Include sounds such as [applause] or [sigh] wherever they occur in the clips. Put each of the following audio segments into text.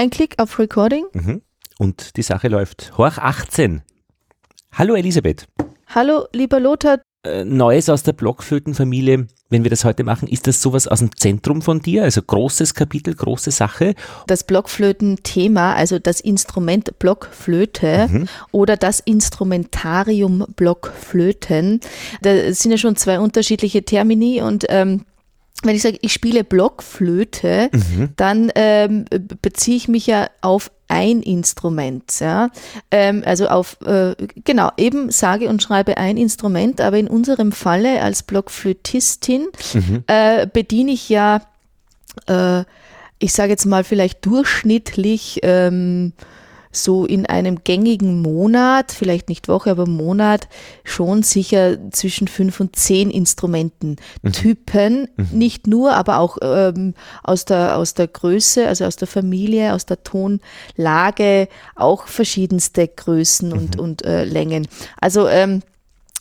Ein Klick auf Recording. Mhm. Und die Sache läuft. Horch 18. Hallo Elisabeth. Hallo, lieber Lothar. Äh, Neues aus der Blockflötenfamilie, wenn wir das heute machen, ist das sowas aus dem Zentrum von dir? Also großes Kapitel, große Sache? Das Blockflöten-Thema, also das Instrument Blockflöte Mhm. oder das Instrumentarium Blockflöten, da sind ja schon zwei unterschiedliche Termini und ähm, wenn ich sage, ich spiele Blockflöte, Mhm. dann ähm, beziehe ich mich ja auf ein Instrument, ja, ähm, also auf äh, genau eben sage und schreibe ein Instrument, aber in unserem Falle als Blockflötistin Mhm. äh, bediene ich ja, äh, ich sage jetzt mal vielleicht durchschnittlich ähm, so in einem gängigen Monat, vielleicht nicht Woche, aber Monat, schon sicher zwischen fünf und zehn Instrumententypen. Nicht nur, aber auch ähm, aus, der, aus der Größe, also aus der Familie, aus der Tonlage, auch verschiedenste Größen und, und äh, Längen. Also ähm,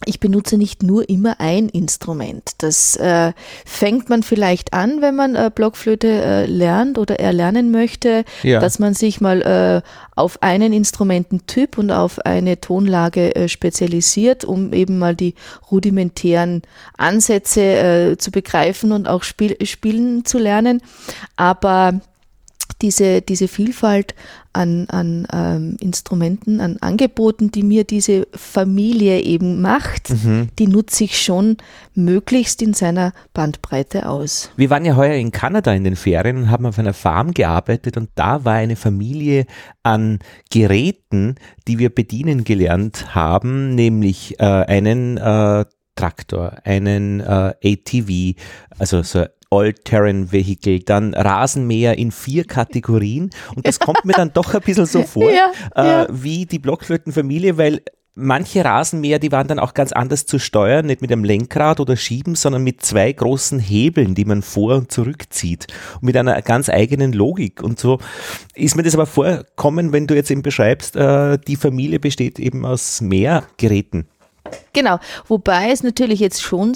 ich benutze nicht nur immer ein Instrument. Das äh, fängt man vielleicht an, wenn man äh, Blockflöte äh, lernt oder erlernen möchte, Ja. dass man sich mal äh, auf einen Instrumententyp und auf eine Tonlage äh, spezialisiert, um eben mal die rudimentären Ansätze äh, zu begreifen und auch spiel spielen zu lernen. Aber diese, diese Vielfalt an, an ähm, Instrumenten, an Angeboten, die mir diese Familie eben macht, die nutze ich schon möglichst in seiner Bandbreite aus. Wir waren ja heuer in Kanada in den Ferien und haben auf einer Farm gearbeitet und da war eine Familie an Geräten, die wir bedienen gelernt haben, nämlich äh, einen äh, Traktor, einen äh, ATV, also so All-Terrain Vehicle, dann Rasenmäher in vier Kategorien und das kommt mir dann doch ein bisschen so [laughs] vor, Ja, äh, ja. wie die Blockflötenfamilie, weil manche Rasenmäher, die waren dann auch ganz anders zu steuern, nicht mit einem Lenkrad oder Schieben, sondern mit zwei großen Hebeln, die man vor und zurückzieht und mit einer ganz eigenen Logik. Und so ist mir das aber vorkommen, wenn du jetzt eben beschreibst, äh, die Familie besteht eben aus mehr Geräten. Genau, wobei es natürlich jetzt schon,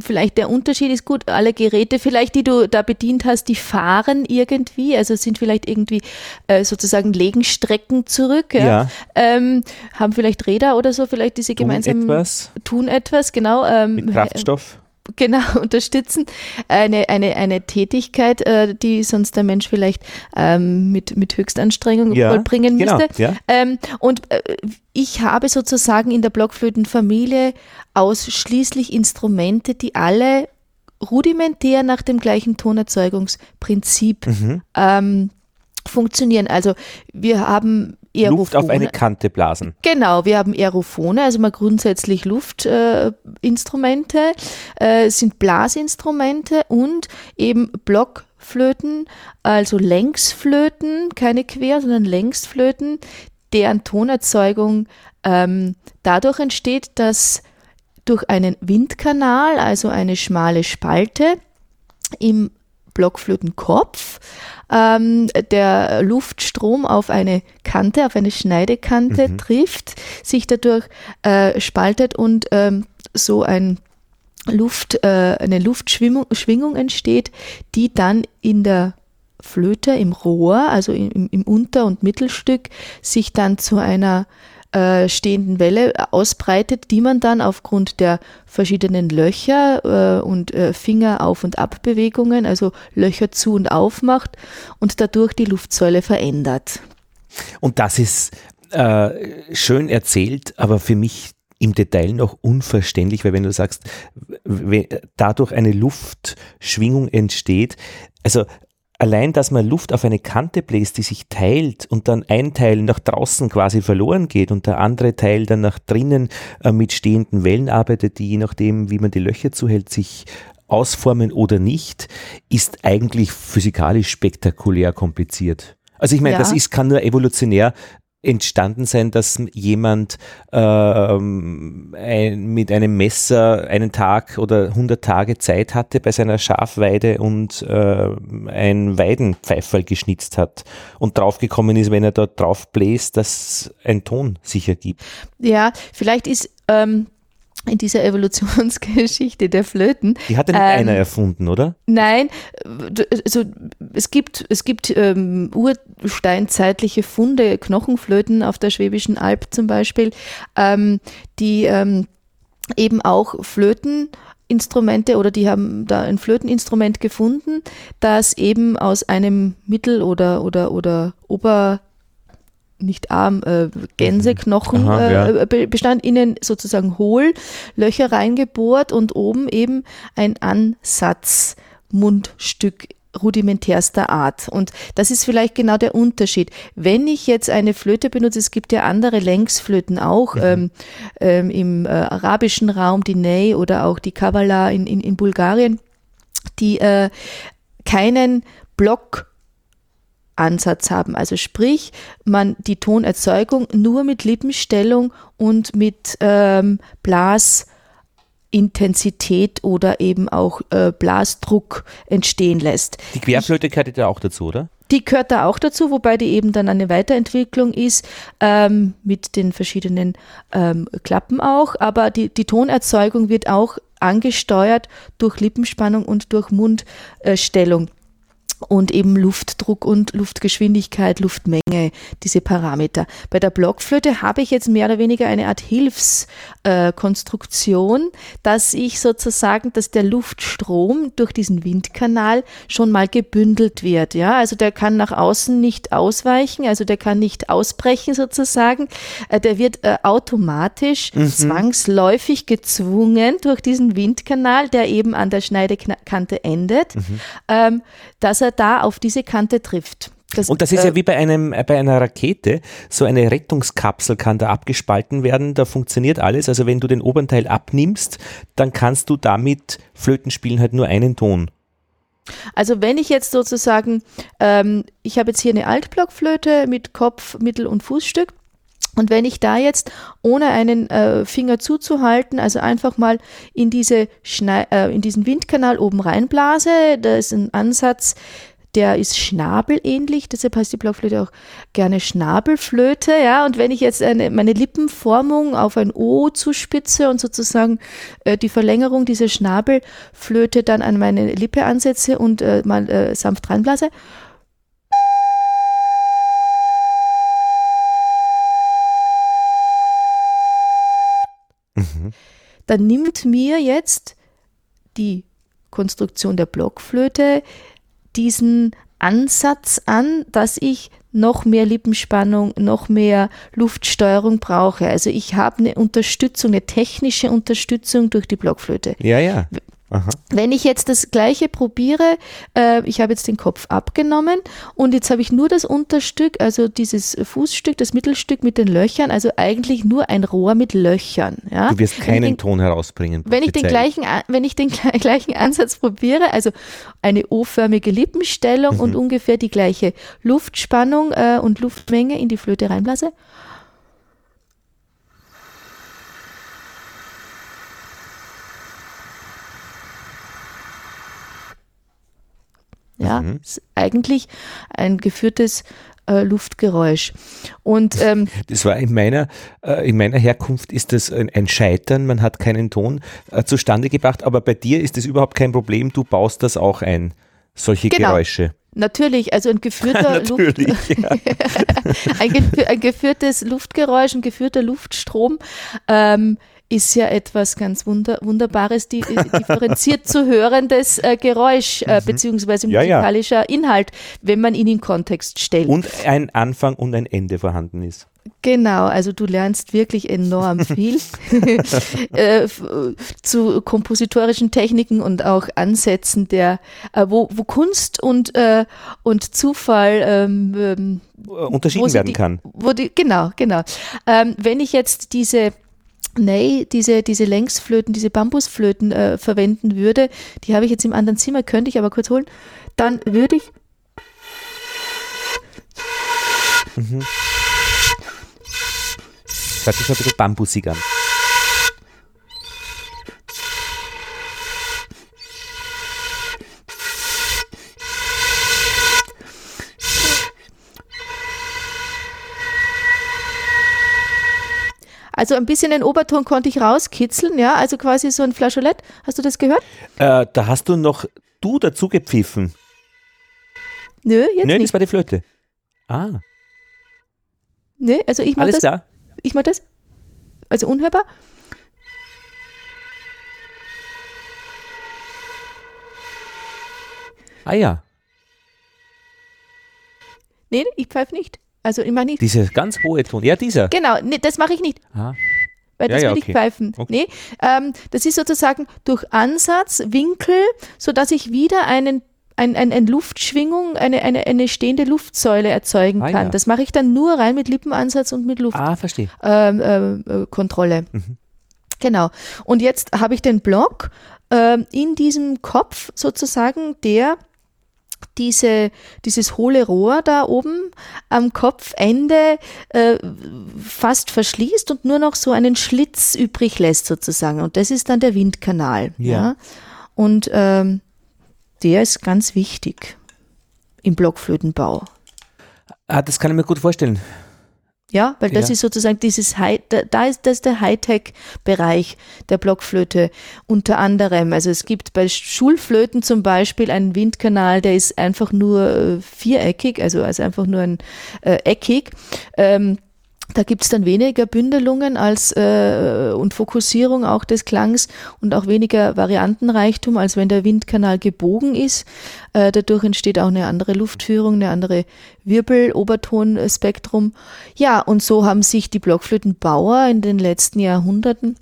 vielleicht der Unterschied ist gut, alle Geräte vielleicht, die du da bedient hast, die fahren irgendwie, also sind vielleicht irgendwie äh, sozusagen legen Strecken zurück, ja, Ja. Ähm, haben vielleicht Räder oder so, vielleicht diese Tun gemeinsamen etwas tun etwas, genau. Ähm, mit Kraftstoff. Genau [laughs] unterstützen. Eine, eine, eine Tätigkeit, äh, die sonst der Mensch vielleicht ähm, mit, mit Höchstanstrengung Ja, vollbringen genau, müsste. ja. Ähm, und äh, ich habe sozusagen in der Blockflötenfamilie ausschließlich Instrumente, die alle rudimentär nach dem gleichen Tonerzeugungsprinzip Mhm. ähm, funktionieren. Also wir haben Aerophone. Luft auf eine Kante blasen. Genau, wir haben Aerophone, also mal grundsätzlich Luftinstrumente, äh, äh, sind Blasinstrumente und eben Blockflöten, also Längsflöten, keine Quer, sondern Längsflöten, deren Tonerzeugung ähm, dadurch entsteht, dass durch einen Windkanal, also eine schmale Spalte im Blockflötenkopf, ähm, der Luftstrom auf eine Kante, auf eine Schneidekante trifft, sich dadurch äh, spaltet und ähm, so ein Luft, äh, eine Luftschwingung Schwingung entsteht, die dann in der Flöte, im Rohr, also im, im Unter- und Mittelstück, sich dann zu einer äh, stehenden Welle ausbreitet, die man dann aufgrund der verschiedenen Löcher äh, und äh, Finger auf- und Abbewegungen, also Löcher zu und aufmacht und dadurch die Luftsäule verändert. Und das ist äh, schön erzählt, aber für mich im Detail noch unverständlich, weil wenn du sagst, dadurch eine Luftschwingung entsteht, also allein, dass man Luft auf eine Kante bläst, die sich teilt und dann ein Teil nach draußen quasi verloren geht und der andere Teil dann nach drinnen äh, mit stehenden Wellen arbeitet, die je nachdem, wie man die Löcher zuhält, sich ausformen oder nicht, ist eigentlich physikalisch spektakulär kompliziert. Also ich meine, Ja. das ist, kann nur evolutionär entstanden sein, dass jemand ähm, ein, mit einem Messer einen Tag oder 100 Tage Zeit hatte bei seiner Schafweide und äh, ein Weidenpfeiferl geschnitzt hat und draufgekommen ist, wenn er dort drauf bläst, dass ein Ton sich ergibt. Ja, vielleicht ist ähm, in dieser Evolutionsgeschichte der Flöten. Die hat ja nicht ähm, einer erfunden, oder? Nein, also es gibt, es gibt ähm, ursteinzeitliche Funde, Knochenflöten auf der Schwäbischen Alb zum Beispiel, ähm, die ähm, eben auch Flöteninstrumente oder die haben da ein Flöteninstrument gefunden, das eben aus einem Mittel- oder, oder, oder Ober- nicht Arm, äh, Gänseknochen Aha, ja. äh, bestand, innen sozusagen hohl, Löcher reingebohrt und oben eben ein Ansatzmundstück rudimentärster Art. Und das ist vielleicht genau der Unterschied. Wenn ich jetzt eine Flöte benutze, es gibt ja andere Längsflöten auch mhm. ähm, ähm, im äh, arabischen Raum, die Ney oder auch die Kavala in, in, in Bulgarien, die äh, keinen Block Ansatz haben. Also sprich, man die Tonerzeugung nur mit Lippenstellung und mit ähm, Blasintensität oder eben auch äh, Blasdruck entstehen lässt. Die Querflöte gehört ja auch dazu, oder? Die gehört da auch dazu, wobei die eben dann eine Weiterentwicklung ist ähm, mit den verschiedenen ähm, Klappen auch. Aber die, die Tonerzeugung wird auch angesteuert durch Lippenspannung und durch Mundstellung und eben Luftdruck und Luftgeschwindigkeit, Luftmenge, diese Parameter. Bei der Blockflöte habe ich jetzt mehr oder weniger eine Art Hilfskonstruktion, dass ich sozusagen, dass der Luftstrom durch diesen Windkanal schon mal gebündelt wird. Ja, also der kann nach außen nicht ausweichen, also der kann nicht ausbrechen sozusagen. Äh, der wird äh, automatisch mhm. zwangsläufig gezwungen durch diesen Windkanal, der eben an der Schneidekante endet, mhm. ähm, dass er da auf diese Kante trifft. Das, und das ist äh, ja wie bei, einem, bei einer Rakete, so eine Rettungskapsel kann da abgespalten werden, da funktioniert alles. Also wenn du den oberen Teil abnimmst, dann kannst du damit Flöten spielen halt nur einen Ton. Also wenn ich jetzt sozusagen, ähm, ich habe jetzt hier eine Altblockflöte mit Kopf, Mittel- und Fußstück und wenn ich da jetzt, ohne einen äh, Finger zuzuhalten, also einfach mal in, diese Schnei äh, in diesen Windkanal oben reinblase, da ist ein Ansatz, der ist schnabelähnlich, deshalb heißt die Blockflöte auch gerne Schnabelflöte, ja, und wenn ich jetzt eine, meine Lippenformung auf ein O zuspitze und sozusagen äh, die Verlängerung dieser Schnabelflöte dann an meine Lippe ansetze und äh, mal äh, sanft reinblase, Mhm. Dann nimmt mir jetzt die Konstruktion der Blockflöte diesen Ansatz an, dass ich noch mehr Lippenspannung, noch mehr Luftsteuerung brauche. Also ich habe eine Unterstützung, eine technische Unterstützung durch die Blockflöte. Ja, ja. Aha. Wenn ich jetzt das gleiche probiere, äh, ich habe jetzt den Kopf abgenommen und jetzt habe ich nur das Unterstück, also dieses Fußstück, das Mittelstück mit den Löchern, also eigentlich nur ein Rohr mit Löchern. Ja? Du wirst keinen den, Ton herausbringen. Wenn ich, den gleichen, wenn ich den [laughs] gleichen Ansatz probiere, also eine O-förmige Lippenstellung mhm. und ungefähr die gleiche Luftspannung äh, und Luftmenge in die Flöte reinblase, Ja, mhm. ist eigentlich ein geführtes äh, Luftgeräusch. Und ähm, das war in meiner äh, in meiner Herkunft ist das ein, ein Scheitern. Man hat keinen Ton äh, zustande gebracht, aber bei dir ist das überhaupt kein Problem. Du baust das auch ein, solche genau. Geräusche. Natürlich, also ein geführter [laughs] Luft, [laughs] ein, geführtes Luftgeräusch, ein geführter Luftstrom ähm, ist ja etwas ganz Wunder Wunderbares, die, differenziert zu hörendes äh, Geräusch äh, mhm. beziehungsweise musikalischer ja, ja. Inhalt, wenn man ihn in Kontext stellt. Und ein Anfang und ein Ende vorhanden ist. Genau, also du lernst wirklich enorm [laughs] viel äh, zu kompositorischen Techniken und auch Ansätzen der, äh, wo, wo Kunst und, äh, und Zufall ähm, ähm unterschieden werden die, kann. Die, genau, genau. Ähm, wenn ich jetzt diese Ney diese, diese Längsflöten, diese Bambusflöten äh, verwenden würde, die habe ich jetzt im anderen Zimmer, könnte ich aber kurz holen, dann würde ich. Mhm. Hört sich ein bisschen bambusig an. Also ein bisschen den Oberton konnte ich rauskitzeln, ja, also quasi so ein Flageolett. Hast du das gehört? Äh, da hast du noch du dazu gepfiffen. Nö, jetzt Nö, das nicht. war die Flöte. Ah, Nö, also ich mach alles das. klar. Ich mach das. Also unhörbar. Ah ja, Nee, ich pfeife nicht. Also mach nicht. dieser ganz hohe Ton. Ja, dieser. Genau, nee, das mache ich nicht. Ah. Weil Ja, das ja, will okay. ich pfeifen. Okay. Nee, ähm, das ist sozusagen durch Ansatz, Winkel, sodass ich wieder einen ein, ein, eine Luftschwingung, eine, eine, eine stehende Luftsäule erzeugen Ah, kann. ja. Das mache ich dann nur rein mit Lippenansatz und mit Luftkontrolle. Ah, verstehe. Ähm, äh, Kontrolle. Mhm. Genau. Und jetzt habe ich den Block ähm, in diesem Kopf sozusagen, der diese, dieses hohle Rohr da oben am Kopfende äh, fast verschließt und nur noch so einen Schlitz übrig lässt sozusagen. Und das ist dann der Windkanal. Ja. Ja. Und ähm, der ist ganz wichtig im Blockflötenbau. Ah, das kann ich mir gut vorstellen. Ja, weil das Ja. ist sozusagen dieses High, da, da ist das der Hightech-Bereich der Blockflöte unter anderem. Also es gibt bei Schulflöten zum Beispiel einen Windkanal, der ist einfach nur äh, viereckig, also, also einfach nur ein äh, eckig. Ähm, da gibt's dann weniger Bündelungen als äh, und Fokussierung auch des Klangs und auch weniger Variantenreichtum, als wenn der Windkanal gebogen ist. Äh, dadurch entsteht auch eine andere Luftführung, eine andere Wirbel-Obertonspektrum. Ja, und so haben sich die Blockflötenbauer in den letzten Jahrhunderten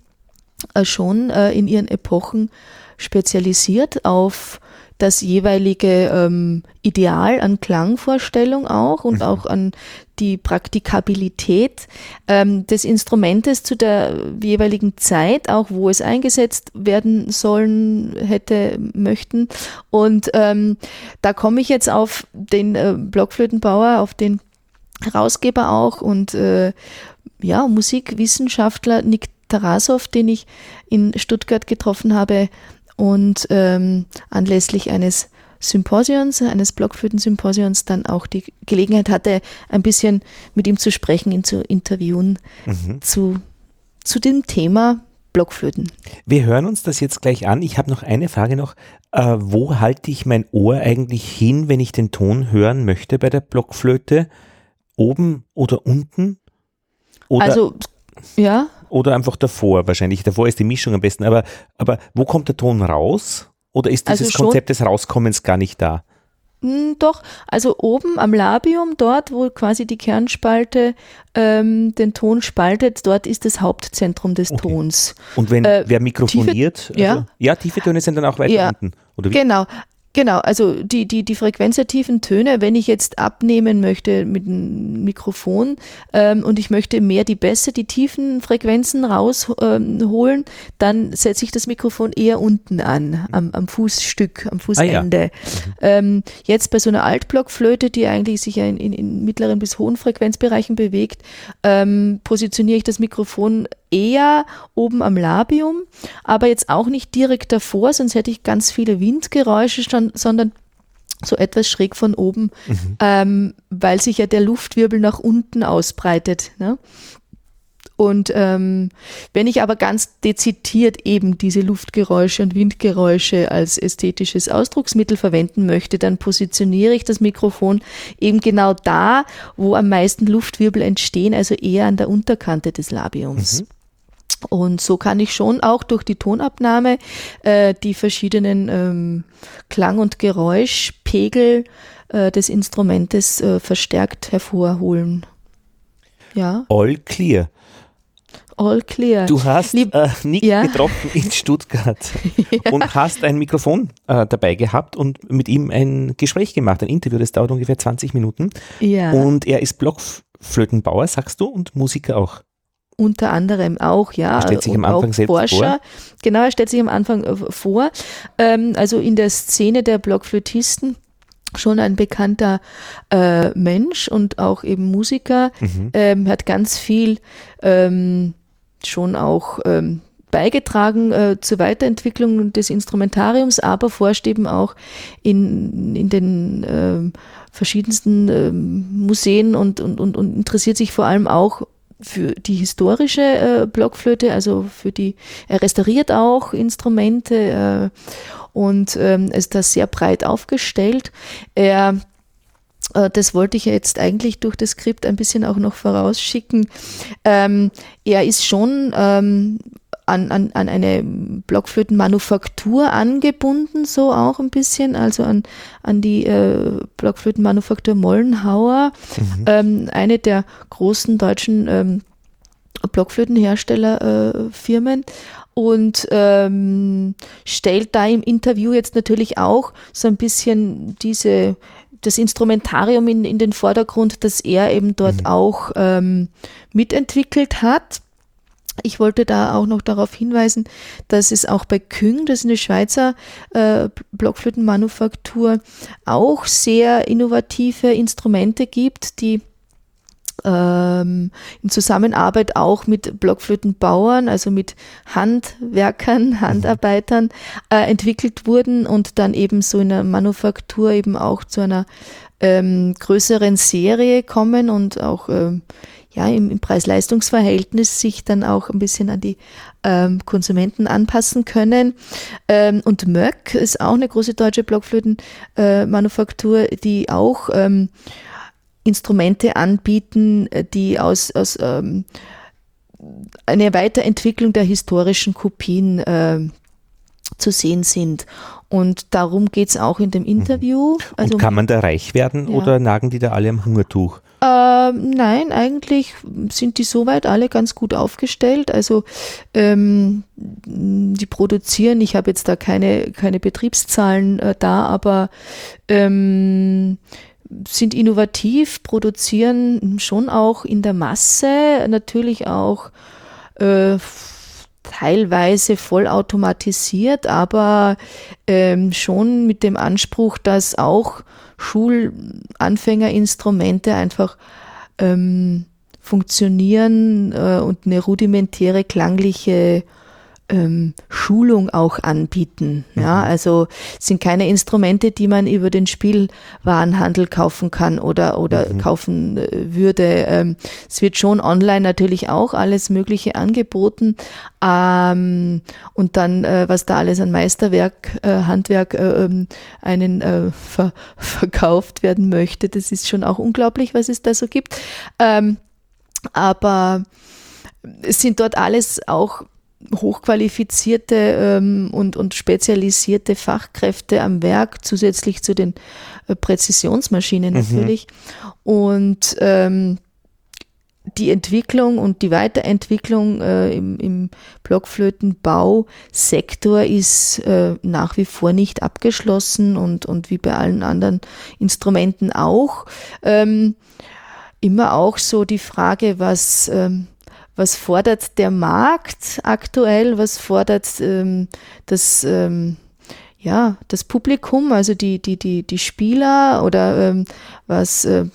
äh, schon äh, in ihren Epochen spezialisiert auf das jeweilige ähm, Ideal an Klangvorstellung auch und auch an die Praktikabilität ähm, des Instrumentes zu der jeweiligen Zeit, auch wo es eingesetzt werden sollen hätte möchten. Und ähm, da komme ich jetzt auf den äh, Blockflötenbauer, auf den Herausgeber auch und äh, ja, Musikwissenschaftler Nick Tarasov, den ich in Stuttgart getroffen habe und ähm, anlässlich eines Symposions, eines Blockflöten-Symposions dann auch die Gelegenheit hatte, ein bisschen mit ihm zu sprechen, ihn zu interviewen Mhm. zu, zu dem Thema Blockflöten. Wir hören uns das jetzt gleich an. Ich habe noch eine Frage noch. Äh, wo halte ich mein Ohr eigentlich hin, wenn ich den Ton hören möchte bei der Blockflöte? Oben oder unten? Oder, also, ja, oder einfach davor wahrscheinlich. Davor ist die Mischung am besten. Aber, aber wo kommt der Ton raus? Oder ist Also dieses schon- Konzept des Rauskommens gar nicht da? Mm, Doch, also oben am Labium, dort, wo quasi die Kernspalte ähm, den Ton spaltet, dort ist das Hauptzentrum des Okay. Tons. Und wenn Äh, wer mikrofoniert? ja. Also, ja, tiefe Töne sind dann auch weiter Ja. unten. Oder wie? Genau. Genau, also die, die, die Frequenz der tiefen Töne, wenn ich jetzt abnehmen möchte mit einem Mikrofon ähm, und ich möchte mehr die Bässe, die tiefen Frequenzen rausholen, ähm, dann setze ich das Mikrofon eher unten an, am, am Fußstück, am Fußende. ähm, jetzt bei so einer Altblockflöte, die eigentlich sich ja in, in, in mittleren bis hohen Frequenzbereichen bewegt, ähm, positioniere ich das Mikrofon eher oben am Labium, aber jetzt auch nicht direkt davor, sonst hätte ich ganz viele Windgeräusche, schon, sondern so etwas schräg von oben, ähm, weil sich ja der Luftwirbel nach unten ausbreitet. Ne? Und ähm, wenn ich aber ganz dezidiert eben diese Luftgeräusche und Windgeräusche als ästhetisches Ausdrucksmittel verwenden möchte, dann positioniere ich das Mikrofon eben genau da, wo am meisten Luftwirbel entstehen, also eher an der Unterkante des Labiums. Und so kann ich schon auch durch die Tonabnahme äh, die verschiedenen ähm, Klang- und Geräuschpegel äh, des Instrumentes äh, verstärkt hervorholen. Ja, All clear. all clear. Du hast Lieb- äh, Nick Ja. getroffen in Stuttgart [laughs] und hast ein Mikrofon äh, dabei gehabt und mit ihm ein Gespräch gemacht, ein Interview, das dauert ungefähr 20 Minuten. ja, Und er ist Blockflötenbauer, sagst du, und Musiker auch. Unter anderem auch, ja. Er stellt sich am Anfang auch selbst Forscher. Genau, er stellt sich am Anfang äh, vor. Ähm, also in der Szene der Blockflötisten schon ein bekannter äh, Mensch und auch eben Musiker, Mhm. ähm, hat ganz viel ähm, schon auch ähm, beigetragen äh, zur Weiterentwicklung des Instrumentariums, aber forscht eben auch in, in den ähm, verschiedensten ähm, Museen und, und, und, und interessiert sich vor allem auch für die historische äh, Blockflöte, also für die, er restauriert auch Instrumente äh, und ähm, ist da sehr breit aufgestellt. Er äh, das wollte ich jetzt eigentlich durch das Skript ein bisschen auch noch vorausschicken. Ähm, er ist schon ähm, an, an, an eine Blockflötenmanufaktur angebunden, so auch ein bisschen, also an, an die äh, Blockflötenmanufaktur Mollenhauer, mhm. ähm, eine der großen deutschen ähm, Blockflötenherstellerfirmen. Äh, und ähm, stellt da im Interview jetzt natürlich auch so ein bisschen diese das Instrumentarium in, in den Vordergrund, das er eben dort mhm. auch ähm, mitentwickelt hat. Ich wollte da auch noch darauf hinweisen, dass es auch bei Küng, das ist eine Schweizer äh, Blockflötenmanufaktur, auch sehr innovative Instrumente gibt, die ähm, in Zusammenarbeit auch mit Blockflötenbauern, also mit Handwerkern, mhm. Handarbeitern äh, entwickelt wurden und dann eben so in der Manufaktur eben auch zu einer ähm, größeren Serie kommen und auch ähm, ja, im, im Preis-Leistungs-Verhältnis sich dann auch ein bisschen an die ähm, Konsumenten anpassen können. Ähm, und Möck ist auch eine große deutsche Blockflötenmanufaktur, äh, die auch ähm, Instrumente anbieten, äh, die aus, aus ähm, eine Weiterentwicklung der historischen Kopien äh, zu sehen sind. Und darum geht es auch in dem mhm. Interview. Also, Und kann man da reich werden ja. oder nagen die da alle am Hungertuch? Ähm, nein, eigentlich sind die soweit alle ganz gut aufgestellt. Also ähm, die produzieren, ich habe jetzt da keine, keine Betriebszahlen äh, da, aber ähm, sind innovativ, produzieren schon auch in der Masse, natürlich auch äh, teilweise vollautomatisiert, aber ähm, schon mit dem Anspruch, dass auch Schulanfängerinstrumente einfach ähm, funktionieren äh, und eine rudimentäre klangliche ähm, Schulung auch anbieten. Ja, mhm. also sind keine Instrumente, die man über den Spielwarenhandel kaufen kann oder oder mhm. kaufen äh, würde. Ähm, es wird schon online natürlich auch alles Mögliche angeboten ähm, und dann äh, was da alles an Meisterwerk, äh, Handwerk äh, ähm, einen äh, ver verkauft werden möchte, das ist schon auch unglaublich, was es da so gibt. Ähm, aber es sind dort alles auch hochqualifizierte ähm, und, und spezialisierte Fachkräfte am Werk, zusätzlich zu den äh, Präzisionsmaschinen mhm. natürlich. Und ähm, die Entwicklung und die Weiterentwicklung äh, im, im Blockflötenbausektor ist äh, nach wie vor nicht abgeschlossen und, und wie bei allen anderen Instrumenten auch. Ähm, immer auch so die Frage, was ähm, was fordert der Markt aktuell, was fordert ähm, das, ähm, ja, das Publikum, also die, die, die, die Spieler oder ähm, was äh,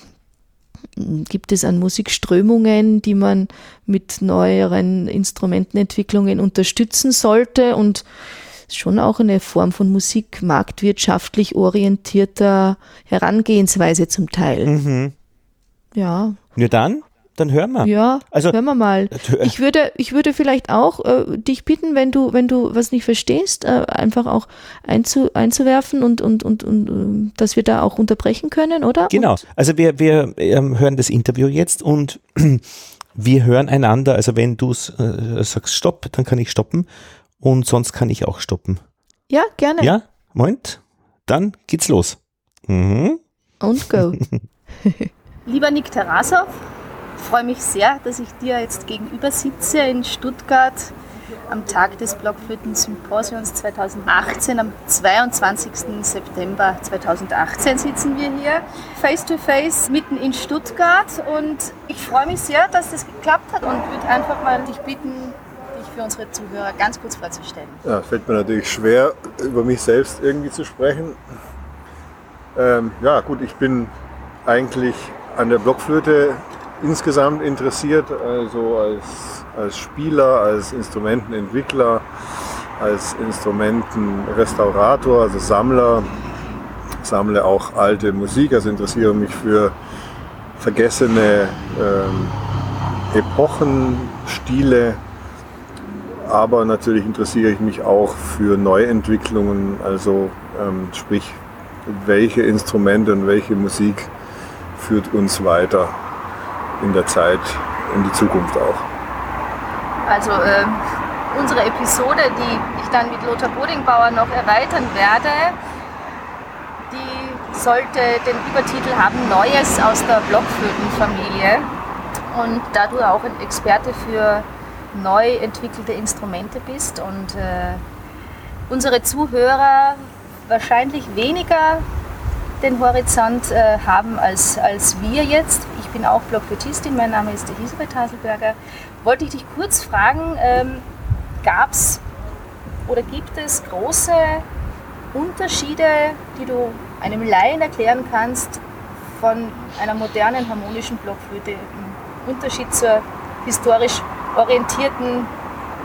gibt es an Musikströmungen, die man mit neueren Instrumentenentwicklungen unterstützen sollte und schon auch eine Form von Musik marktwirtschaftlich orientierter Herangehensweise zum Teil. Mhm. Ja. Nur dann dann hören wir. Ja, also, hören wir mal. Ich würde, ich würde vielleicht auch äh, dich bitten, wenn du, wenn du was nicht verstehst, äh, einfach auch einzu, einzuwerfen und, und, und, und äh, dass wir da auch unterbrechen können, oder? Genau. Und also wir, wir ähm, hören das Interview jetzt und [clears throat] wir hören einander. Also wenn du äh, sagst Stopp, dann kann ich stoppen und sonst kann ich auch stoppen. Ja, gerne. Ja, Moment. Dann geht's los. Mhm. Und go. [laughs] Lieber Nick Tarasov, freue mich sehr, dass ich dir jetzt gegenüber sitze in Stuttgart am Tag des Blockflöten-Symposions 2018. Am 22. September 2018 sitzen wir hier face to face mitten in Stuttgart und ich freue mich sehr, dass das geklappt hat und würde einfach mal dich bitten, dich für unsere Zuhörer ganz kurz vorzustellen. Ja, fällt mir natürlich schwer, über mich selbst irgendwie zu sprechen. Ähm, ja, gut, ich bin eigentlich an der Blockflöte insgesamt interessiert, also als, als Spieler, als Instrumentenentwickler, als Instrumentenrestaurator, also Sammler, sammle auch alte Musik, also interessiere mich für vergessene ähm, Epochen, Stile, aber natürlich interessiere ich mich auch für Neuentwicklungen, also ähm, sprich, welche Instrumente und welche Musik führt uns weiter in der Zeit, in die Zukunft auch. Also äh, unsere Episode, die ich dann mit Lothar Bodingbauer noch erweitern werde, die sollte den Übertitel haben Neues aus der Blockflötenfamilie. Und da du auch ein Experte für neu entwickelte Instrumente bist und äh, unsere Zuhörer wahrscheinlich weniger den Horizont äh, haben als, als wir jetzt. Ich bin auch Blockflötistin, mein Name ist Elisabeth Haselberger. Wollte ich dich kurz fragen, ähm, gab es oder gibt es große Unterschiede, die du einem Laien erklären kannst von einer modernen harmonischen Blockflöte im Unterschied zur historisch orientierten,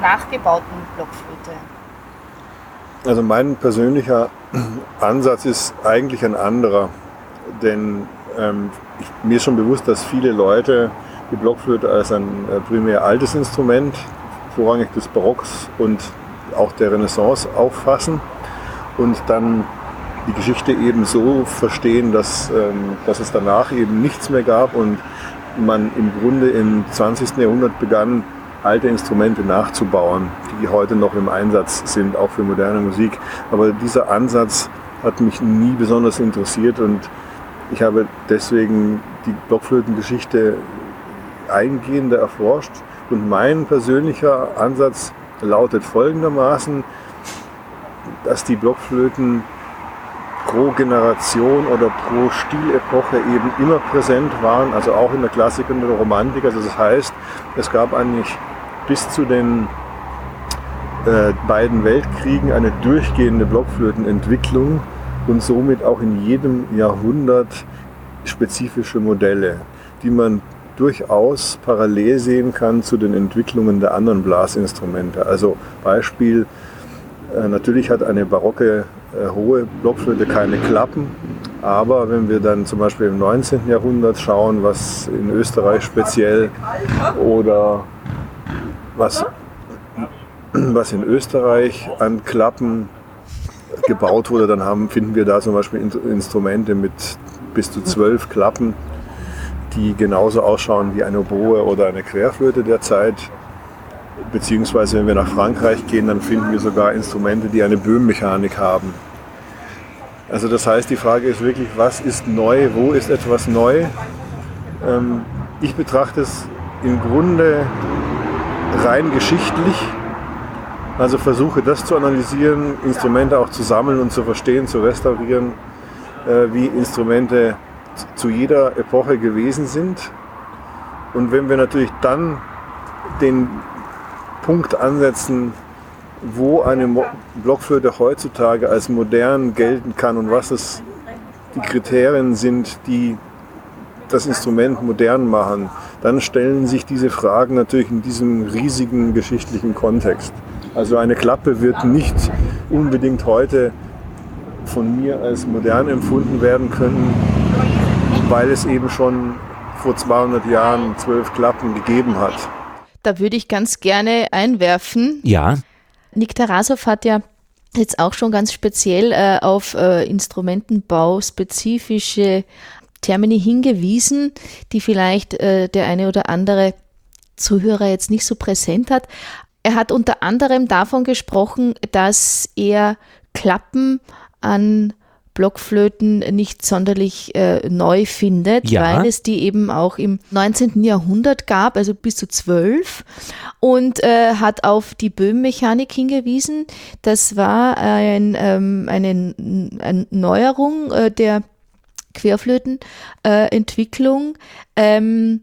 nachgebauten Blockflöte? Also mein persönlicher Ansatz ist eigentlich ein anderer, denn ähm, ich, mir ist schon bewusst, dass viele Leute die Blockflöte als ein äh, primär altes Instrument, vorrangig des Barocks und auch der Renaissance auffassen und dann die Geschichte eben so verstehen, dass, ähm, dass es danach eben nichts mehr gab und man im Grunde im 20. Jahrhundert begann, alte Instrumente nachzubauen, die heute noch im Einsatz sind, auch für moderne Musik. Aber dieser Ansatz hat mich nie besonders interessiert und ich habe deswegen die Blockflötengeschichte eingehender erforscht. Und mein persönlicher Ansatz lautet folgendermaßen, dass die Blockflöten pro Generation oder pro Stilepoche eben immer präsent waren, also auch in der Klassik und der Romantik. Also das heißt, es gab eigentlich bis zu den äh, beiden Weltkriegen eine durchgehende Blockflötenentwicklung und somit auch in jedem Jahrhundert spezifische Modelle, die man durchaus parallel sehen kann zu den Entwicklungen der anderen Blasinstrumente. Also Beispiel, äh, natürlich hat eine barocke äh, hohe Blockflöte keine Klappen. Aber wenn wir dann zum Beispiel im 19. Jahrhundert schauen, was in Österreich speziell oder was, was in Österreich an Klappen gebaut wurde, dann haben, finden wir da zum Beispiel Instrumente mit bis zu zwölf Klappen, die genauso ausschauen wie eine Oboe oder eine Querflöte der Zeit. Beziehungsweise wenn wir nach Frankreich gehen, dann finden wir sogar Instrumente, die eine Böhmmechanik haben. Also das heißt, die Frage ist wirklich, was ist neu, wo ist etwas neu? Ähm, ich betrachte es im Grunde rein geschichtlich, also versuche das zu analysieren, Instrumente auch zu sammeln und zu verstehen, zu restaurieren, äh, wie Instrumente zu jeder Epoche gewesen sind. Und wenn wir natürlich dann den Punkt ansetzen, wo eine Blockflöte heutzutage als modern gelten kann und was es die Kriterien sind, die das Instrument modern machen, dann stellen sich diese Fragen natürlich in diesem riesigen geschichtlichen Kontext. Also eine Klappe wird nicht unbedingt heute von mir als modern empfunden werden können, weil es eben schon vor 200 Jahren zwölf Klappen gegeben hat. Da würde ich ganz gerne einwerfen. Ja. Nick Tarasov hat ja jetzt auch schon ganz speziell äh, auf äh, Instrumentenbau spezifische Termini hingewiesen, die vielleicht äh, der eine oder andere Zuhörer jetzt nicht so präsent hat. Er hat unter anderem davon gesprochen, dass er Klappen an Blockflöten nicht sonderlich äh, neu findet, ja. weil es die eben auch im 19. Jahrhundert gab, also bis zu zwölf, und äh, hat auf die Böhmmechanik hingewiesen. Das war ein, ähm, eine, eine Neuerung äh, der Querflötenentwicklung, ähm,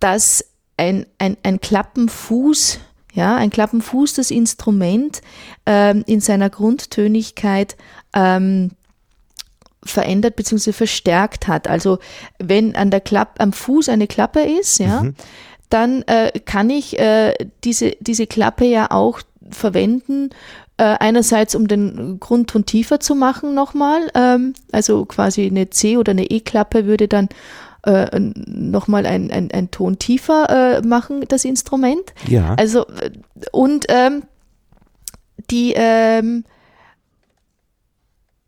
dass ein, ein, ein Klappenfuß ja, ein Klappenfuß das Instrument ähm, in seiner Grundtönigkeit ähm, verändert bzw. verstärkt hat. Also wenn an der Klapp, am Fuß eine Klappe ist, ja, mhm. dann äh, kann ich äh, diese, diese Klappe ja auch verwenden, äh, einerseits um den Grundton tiefer zu machen nochmal, ähm, also quasi eine C- oder eine E-Klappe würde dann äh, nochmal ein, ein, ein Ton tiefer äh, machen, das Instrument. Ja. Also, äh, und ähm, die, ähm,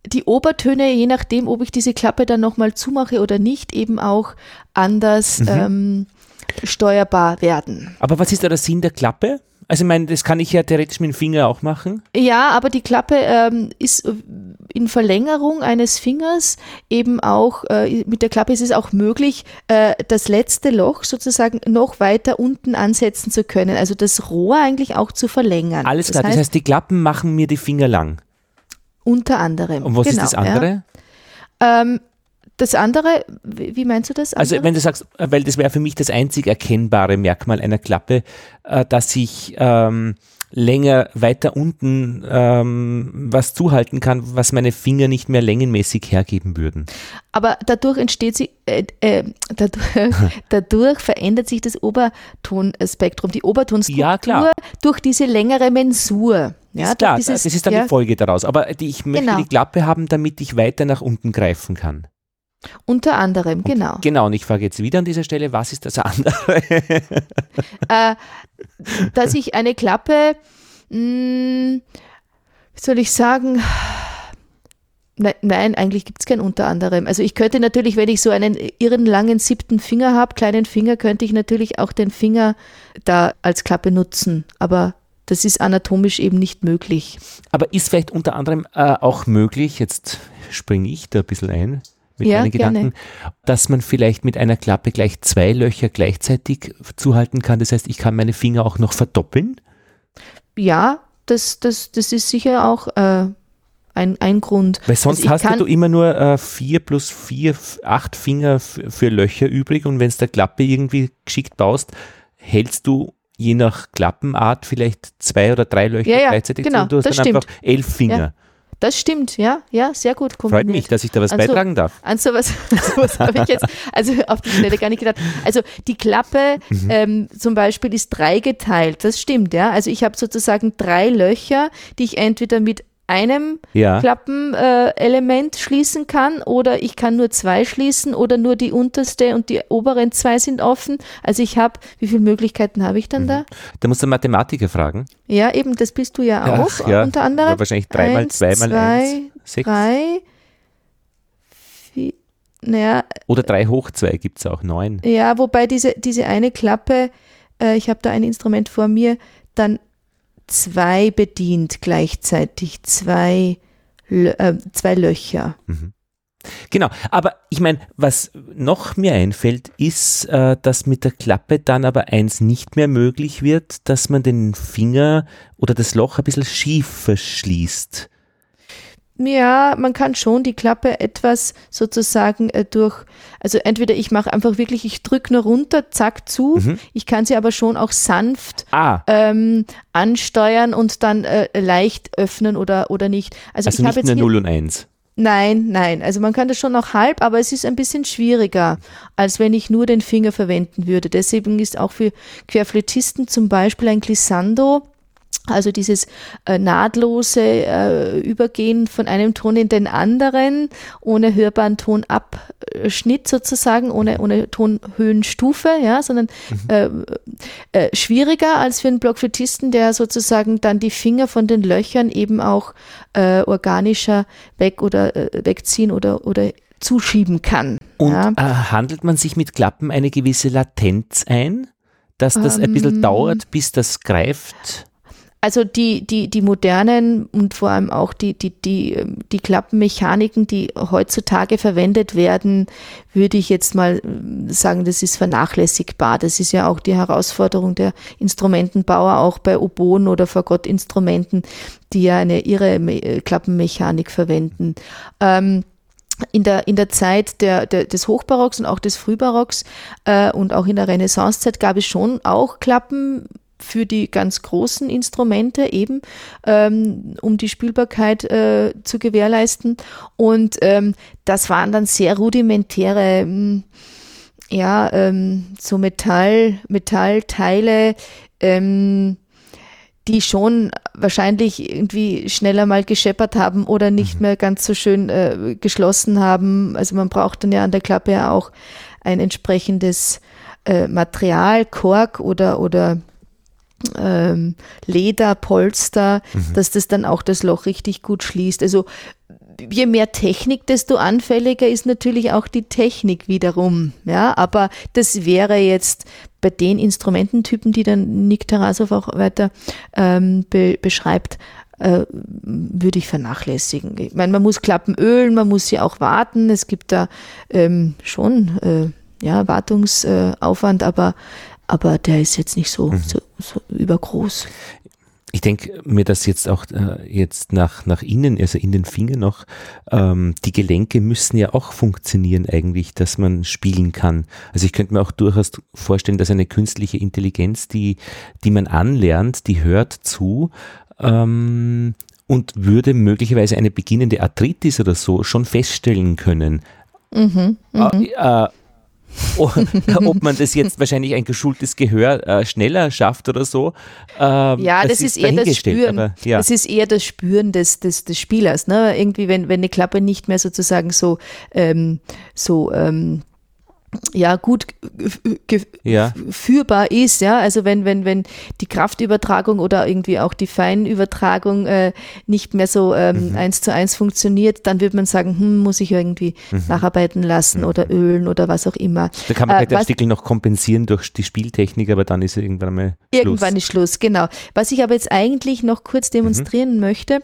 die Obertöne, je nachdem, ob ich diese Klappe dann nochmal zumache oder nicht, eben auch anders Mhm. ähm, steuerbar werden. Aber was ist da der Sinn der Klappe? Also ich meine, das kann ich ja theoretisch mit dem Finger auch machen. Ja, aber die Klappe ähm, ist äh, in Verlängerung eines Fingers eben auch, äh, mit der Klappe ist es auch möglich, äh, das letzte Loch sozusagen noch weiter unten ansetzen zu können. Also das Rohr eigentlich auch zu verlängern. Alles das klar, heißt, das heißt, die Klappen machen mir die Finger lang. unter anderem. Und was genau, ist das andere? Ja. Ähm, das andere, wie meinst du das? Also andere? wenn du sagst, äh, weil das wäre für mich das einzig erkennbare Merkmal einer Klappe, äh, dass ich ähm, länger weiter unten ähm, was zuhalten kann, was meine Finger nicht mehr längenmäßig hergeben würden. Aber dadurch entsteht sie, äh, äh, dadurch, [laughs] dadurch verändert sich das Obertonspektrum, die Obertonstruktur Ja, klar. durch diese längere Mensur. Ja, ist klar, dieses- das ist dann ja, die Folge daraus. Aber die, ich möchte Genau. die Klappe haben, damit ich weiter nach unten greifen kann. Unter anderem, genau. Genau, und ich frage jetzt wieder an dieser Stelle, was ist das andere? [laughs] äh, dass ich eine Klappe, mh, wie soll ich sagen, Nein, nein, eigentlich gibt es kein unter anderem. Also ich könnte natürlich, wenn ich so einen irren langen siebten Finger habe, kleinen Finger, könnte ich natürlich auch den Finger da als Klappe nutzen. Aber das ist anatomisch eben nicht möglich. Aber ist vielleicht unter anderem äh, auch möglich, jetzt springe ich da ein bisschen ein mit Ja, meinen gerne. Gedanken, dass man vielleicht mit einer Klappe gleich zwei Löcher gleichzeitig zuhalten kann. Das heißt, ich kann meine Finger auch noch verdoppeln. Ja, das, das, das ist sicher auch äh, ein, ein Grund. Weil sonst Also hast du immer nur äh, vier plus vier, acht Finger für Löcher übrig und wenn es der Klappe irgendwie geschickt baust, hältst du je nach Klappenart vielleicht zwei oder drei Löcher Ja, ja, gleichzeitig genau, zu und du hast das dann stimmt. einfach elf Finger. Das stimmt, ja, ja, sehr gut Freut kombiniert. mich, dass ich da was Also- beitragen darf. An sowas, [laughs] sowas habe ich jetzt, also auf die Stelle gar nicht gedacht. Also die Klappe Mhm. ähm, zum Beispiel ist dreigeteilt, das stimmt, ja. Also ich habe sozusagen drei Löcher, die ich entweder mit einem Ja. Klappenelement äh, schließen kann oder ich kann nur zwei schließen oder nur die unterste und die oberen zwei sind offen. Also ich habe, wie viele Möglichkeiten habe ich dann da? Da musst du Mathematiker fragen. Ja, eben, das bist du ja auch Ach, ja. unter anderem. Ja, wahrscheinlich drei mal Eins, zwei mal zwei, eins, sechs. Drei, vier, naja, Oder drei hoch zwei gibt es auch, neun. Ja, wobei diese, diese eine Klappe, äh, ich habe da ein Instrument vor mir, dann zwei bedient gleichzeitig, zwei, äh, zwei Löcher. Genau, aber ich meine, was noch mir einfällt, ist, äh, dass mit der Klappe dann aber eins nicht mehr möglich wird, dass man den Finger oder das Loch ein bisschen schief verschließt. Ja, man kann schon die Klappe etwas sozusagen äh, durch, also entweder ich mache einfach wirklich, ich drücke nur runter, zack, zu, Mhm. ich kann sie aber schon auch sanft Ah, ähm, ansteuern und dann äh, leicht öffnen oder, oder nicht. Also, also ich habe nicht jetzt hier, 0 und 1. Nein, nein. Also man kann das schon noch halb, aber es ist ein bisschen schwieriger, als wenn ich nur den Finger verwenden würde. Deswegen ist auch für Querflötisten zum Beispiel ein Glissando, also dieses äh, nahtlose äh, Übergehen von einem Ton in den anderen, ohne hörbaren Tonabschnitt sozusagen, ohne, ohne Tonhöhenstufe, ja, sondern äh, äh, schwieriger als für einen Blockflötisten, der sozusagen dann die Finger von den Löchern eben auch äh, organischer weg oder äh, wegziehen oder, oder zuschieben kann. Und ja. handelt man sich mit Klappen eine gewisse Latenz ein, dass das ein bisschen Ähm. dauert, bis das greift? Also die, die, die modernen und vor allem auch die, die, die, ähm, die Klappenmechaniken, die heutzutage verwendet werden, würde ich jetzt mal ähm, sagen, das ist vernachlässigbar. Das ist ja auch die Herausforderung der Instrumentenbauer, auch bei Oboen oder Fagottinstrumenten, die ja eine ihre Me- äh, Klappenmechanik verwenden. Ähm, in der, in der Zeit der, der, des Hochbarocks und auch des Frühbarocks äh, und auch in der Renaissancezeit gab es schon auch Klappen für die ganz großen Instrumente eben, ähm, um die Spielbarkeit äh, zu gewährleisten. Und ähm, das waren dann sehr rudimentäre, ähm, ja, ähm, so Metall, Metallteile, ähm, die schon wahrscheinlich irgendwie schneller mal gescheppert haben oder nicht mehr ganz so schön äh, geschlossen haben. Also man braucht dann ja an der Klappe ja auch ein entsprechendes äh, Material, Kork oder, oder ähm, Leder, Polster, mhm. dass das dann auch das Loch richtig gut schließt. Also je mehr Technik, desto anfälliger ist natürlich auch die Technik wiederum. Ja, aber das wäre jetzt bei den Instrumententypen, die dann Nick Tarasov auch weiter ähm, be beschreibt, äh, würde ich vernachlässigen. Ich meine, man muss Klappen ölen, man muss sie auch warten. Es gibt da ähm, schon äh, ja, Wartungsaufwand, aber, aber der ist jetzt nicht so, mhm. so, so übergroß. Ich denke mir, dass jetzt auch äh, jetzt nach, nach innen, also in den Finger noch, ähm, die Gelenke müssen ja auch funktionieren eigentlich, dass man spielen kann. Also ich könnte mir auch durchaus vorstellen, dass eine künstliche Intelligenz, die, die man anlernt, die hört zu ähm, und würde möglicherweise eine beginnende Arthritis oder so schon feststellen können. Mhm, äh, äh, [laughs] ob man das jetzt wahrscheinlich ein geschultes Gehör äh, schneller schafft oder so. Ähm, ja, das, das ist, ist eher das Spüren. Aber, ja. Das ist eher das Spüren des, des, des Spielers. Ne? Irgendwie, wenn, wenn eine Klappe nicht mehr sozusagen so, ähm, so ähm, ja gut ja. führbar ist, ja, also wenn wenn wenn die Kraftübertragung oder irgendwie auch die Feinübertragung äh, nicht mehr so ähm, mhm. eins zu eins funktioniert, dann würde man sagen, hm, muss ich irgendwie mhm. nacharbeiten lassen mhm. oder ölen oder was auch immer. Da kann man äh, halt den noch kompensieren durch die Spieltechnik, aber dann ist irgendwann mal Schluss. Irgendwann ist Schluss, genau. Was ich aber jetzt eigentlich noch kurz demonstrieren mhm. möchte,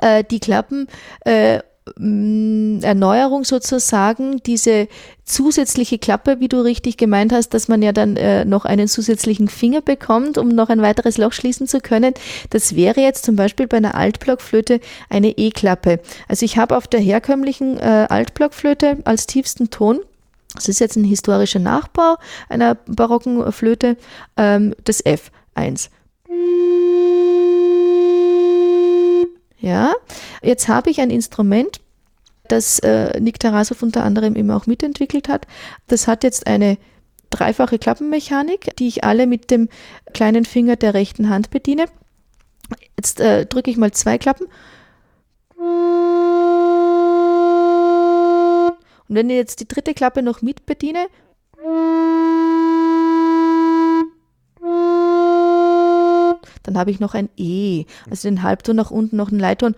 äh, die Klappen äh, Erneuerung sozusagen, diese zusätzliche Klappe, wie du richtig gemeint hast, dass man ja dann äh, noch einen zusätzlichen Finger bekommt, um noch ein weiteres Loch schließen zu können. Das wäre jetzt zum Beispiel bei einer Altblockflöte eine E-Klappe. Also ich habe auf der herkömmlichen äh, Altblockflöte als tiefsten Ton das ist jetzt ein historischer Nachbau einer barocken Flöte, ähm, das F1. Ja, jetzt habe ich ein Instrument, das äh, Nick Tarasov unter anderem eben auch mitentwickelt hat. Das hat jetzt eine dreifache Klappenmechanik, die ich alle mit dem kleinen Finger der rechten Hand bediene. Jetzt äh, drücke ich mal zwei Klappen. Und wenn ich jetzt die dritte Klappe noch mit bediene, Dann habe ich noch ein E, also den Halbton nach unten, noch einen Leitton.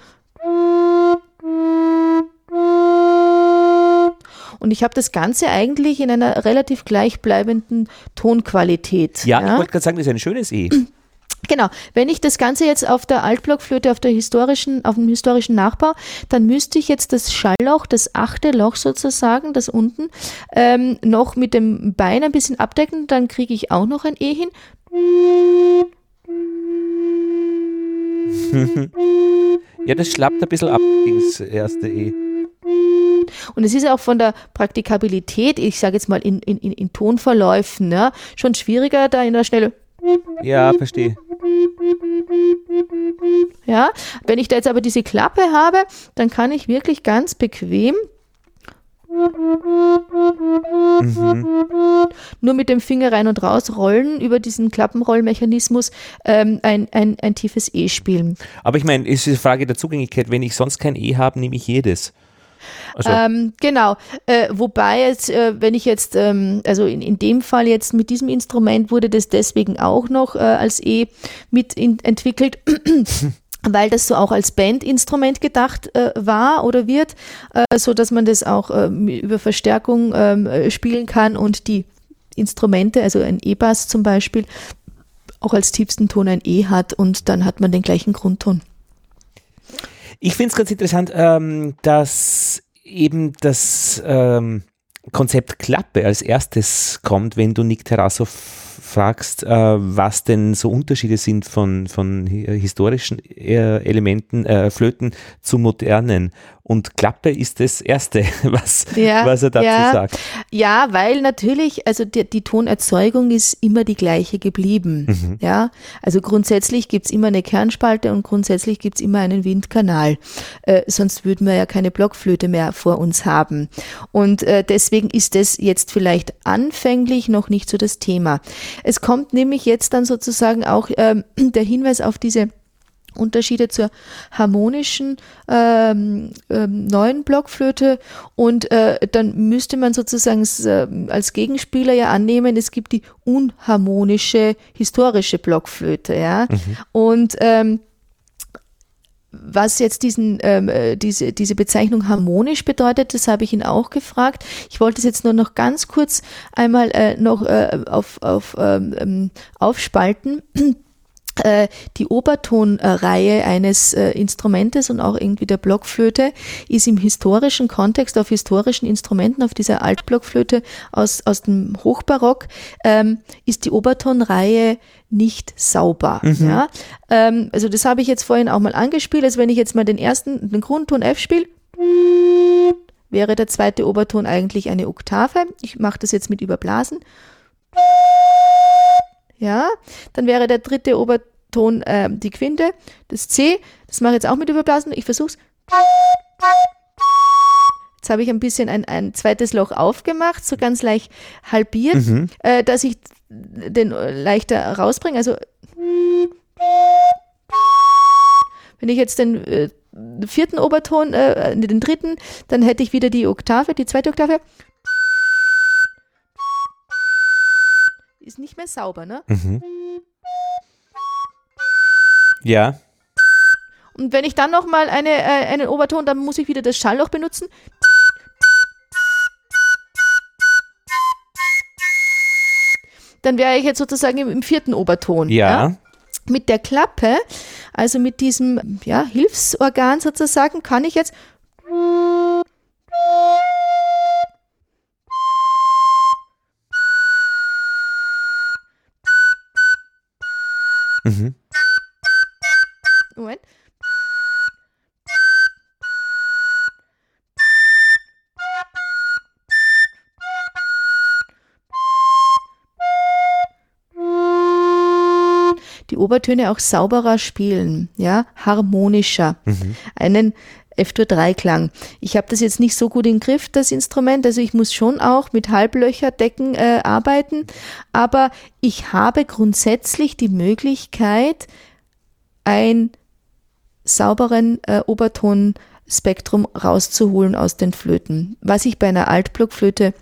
Und ich habe das Ganze eigentlich in einer relativ gleichbleibenden Tonqualität. Ja, ja? ich wollte gerade sagen, das ist ein schönes E. [clears throat] Genau, wenn ich das Ganze jetzt auf der Altblockflöte, auf der historischen, auf dem historischen Nachbau, dann müsste ich jetzt das Schallloch, das achte Loch sozusagen, das unten, ähm, noch mit dem Bein ein bisschen abdecken, dann kriege ich auch noch ein E hin. [laughs] ja, das schlappt ein bisschen ab gegen das erste E. Und es ist auch von der Praktikabilität, ich sage jetzt mal in, in, in Tonverläufen, ja, schon schwieriger, da in der Schnelle. Ja, verstehe. Ja, wenn ich da jetzt aber diese Klappe habe, dann kann ich wirklich ganz bequem Mhm. Nur mit dem Finger rein und raus rollen über diesen Klappenrollmechanismus ähm, ein, ein, ein tiefes E spielen. Aber ich meine, ist die Frage der Zugänglichkeit, wenn ich sonst kein E habe, nehme ich jedes. Also. Ähm, genau, äh, wobei jetzt, äh, wenn ich jetzt, ähm, also in, in dem Fall jetzt mit diesem Instrument wurde das deswegen auch noch äh, als E mit in, entwickelt. [clears throat] weil das so auch als Bandinstrument gedacht äh, war oder wird, äh, so dass man das auch äh, über Verstärkung ähm, äh, spielen kann und die Instrumente, also ein E-Bass zum Beispiel, auch als tiefsten Ton ein E hat und dann hat man den gleichen Grundton. Ich finde es ganz interessant, ähm, dass eben das ähm, Konzept Klappe als erstes kommt, wenn du Nick Terrasov fragst, äh, was denn so Unterschiede sind von, von historischen äh, Elementen, äh, Flöten zu modernen. Und Klappe ist das Erste, [laughs] was, ja, was er dazu ja, sagt. Ja, weil natürlich, also die, die Tonerzeugung ist immer die gleiche geblieben. Mhm. Ja, also grundsätzlich gibt es immer eine Kernspalte und grundsätzlich gibt es immer einen Windkanal. Äh, sonst würden wir ja keine Blockflöte mehr vor uns haben. Und äh, deswegen ist das jetzt vielleicht anfänglich noch nicht so das Thema. Es kommt nämlich jetzt dann sozusagen auch äh, [clears throat] der Hinweis auf diese Unterschiede zur harmonischen ähm, ähm, neuen Blockflöte und äh, dann müsste man sozusagen äh, als Gegenspieler ja annehmen, es gibt die unharmonische historische Blockflöte, ja. Mhm. Und ähm, was jetzt diesen, ähm, äh, diese, diese Bezeichnung harmonisch bedeutet, das habe ich ihn auch gefragt. Ich wollte es jetzt nur noch ganz kurz einmal äh, noch äh, auf, auf, ähm, ähm aufspalten. Äh, die Obertonreihe eines äh, Instrumentes und auch irgendwie der Blockflöte ist im historischen Kontext auf historischen Instrumenten, auf dieser Altblockflöte aus, aus dem Hochbarock, ähm, ist die Obertonreihe nicht sauber. Mhm. Ja? Ähm, also das habe ich jetzt vorhin auch mal angespielt. Also wenn ich jetzt mal den ersten, den Grundton F spiele, wäre der zweite Oberton eigentlich eine Oktave. Ich mache das jetzt mit Überblasen. Ja, dann wäre der dritte Oberton äh, die Quinte, das C. Das mache ich jetzt auch mit Überblasen. Ich versuche es. Jetzt habe ich ein bisschen ein, ein zweites Loch aufgemacht, so ganz leicht halbiert, mhm. äh, dass ich den leichter rausbringe. Also wenn ich jetzt den äh, vierten Oberton, äh, den dritten, dann hätte ich wieder die Oktave, die zweite Oktave. Ist nicht mehr sauber, ne? Mhm. Ja. Und wenn ich dann nochmal eine, äh, einen Oberton, dann muss ich wieder das Schallloch benutzen. Dann wäre ich jetzt sozusagen im, im vierten Oberton. Ja. ja. Mit der Klappe, also mit diesem ja, Hilfsorgan sozusagen, kann ich jetzt Obertöne auch sauberer spielen, ja, harmonischer. Mhm. Einen F-Dur-3-Klang. Ich habe das jetzt nicht so gut im Griff, das Instrument, also ich muss schon auch mit Halblöcherdecken äh, arbeiten, aber ich habe grundsätzlich die Möglichkeit, ein sauberen äh, Obertonspektrum rauszuholen aus den Flöten, was ich bei einer Altblockflöte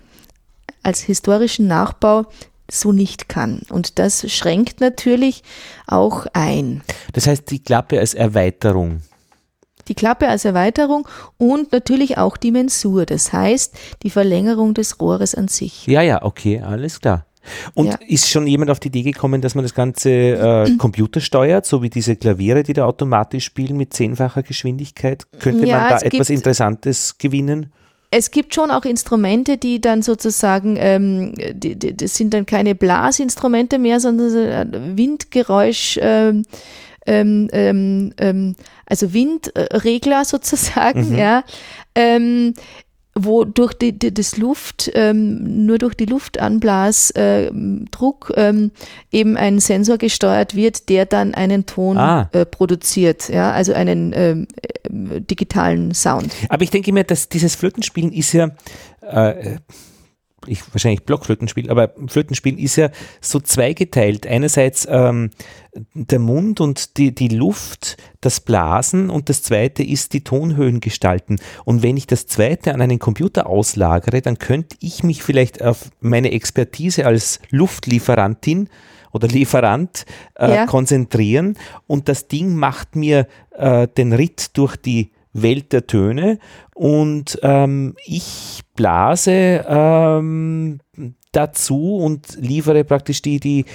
als historischen Nachbau so nicht kann. Und das schränkt natürlich auch ein. Das heißt, die Klappe als Erweiterung die Klappe als Erweiterung und natürlich auch die Mensur, das heißt die Verlängerung des Rohres an sich. Ja, ja, okay, alles klar. Und ja. ist schon jemand auf die Idee gekommen, dass man das Ganze äh, [clears throat] computersteuert, so wie diese Klaviere, die da automatisch spielen mit zehnfacher Geschwindigkeit? Könnte ja, man da etwas Interessantes gewinnen? Es gibt schon auch Instrumente, die dann sozusagen, ähm, die, die, das sind dann keine Blasinstrumente mehr, sondern Windgeräusch. Ähm, ähm, ähm, ähm, also Windregler [laughs] sozusagen, mhm. ja, ähm, wo durch die, die, das Luft, ähm, nur durch die Luftanblasdruck ähm, eben ein Sensor gesteuert wird, der dann einen Ton ah. äh, produziert, ja, also einen ähm, äh, digitalen Sound. Aber ich denke mir, dass dieses Flötenspielen ist ja äh, ich wahrscheinlich Blockflötenspiel, aber Flötenspiel ist ja so zweigeteilt. Einerseits ähm, der Mund und die, die Luft, das Blasen und das zweite ist die Tonhöhen gestalten. Und wenn ich das zweite an einen Computer auslagere, dann könnte ich mich vielleicht auf meine Expertise als Luftlieferantin oder Lieferant äh, ja. konzentrieren und das Ding macht mir äh, den Ritt durch die Welt der Töne. Und ähm, ich blase ähm, dazu und liefere praktisch die, die,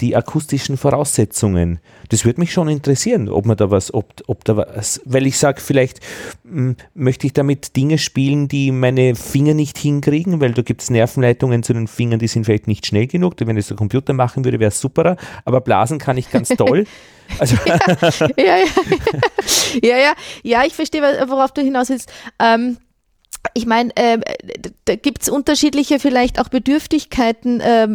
die akustischen Voraussetzungen. Das würde mich schon interessieren, ob man da was, ob, ob da was, weil ich sage, vielleicht hm, möchte ich damit Dinge spielen, die meine Finger nicht hinkriegen, weil da gibt es Nervenleitungen zu den Fingern, die sind vielleicht nicht schnell genug. Wenn es der Computer machen würde, wäre es superer, aber blasen kann ich ganz toll. [laughs] Also ja, [laughs] ja, ja, ja, ja, ja, ich verstehe, worauf du hinaus willst. Ähm, ich meine, äh, da gibt es unterschiedliche vielleicht auch Bedürftigkeiten äh,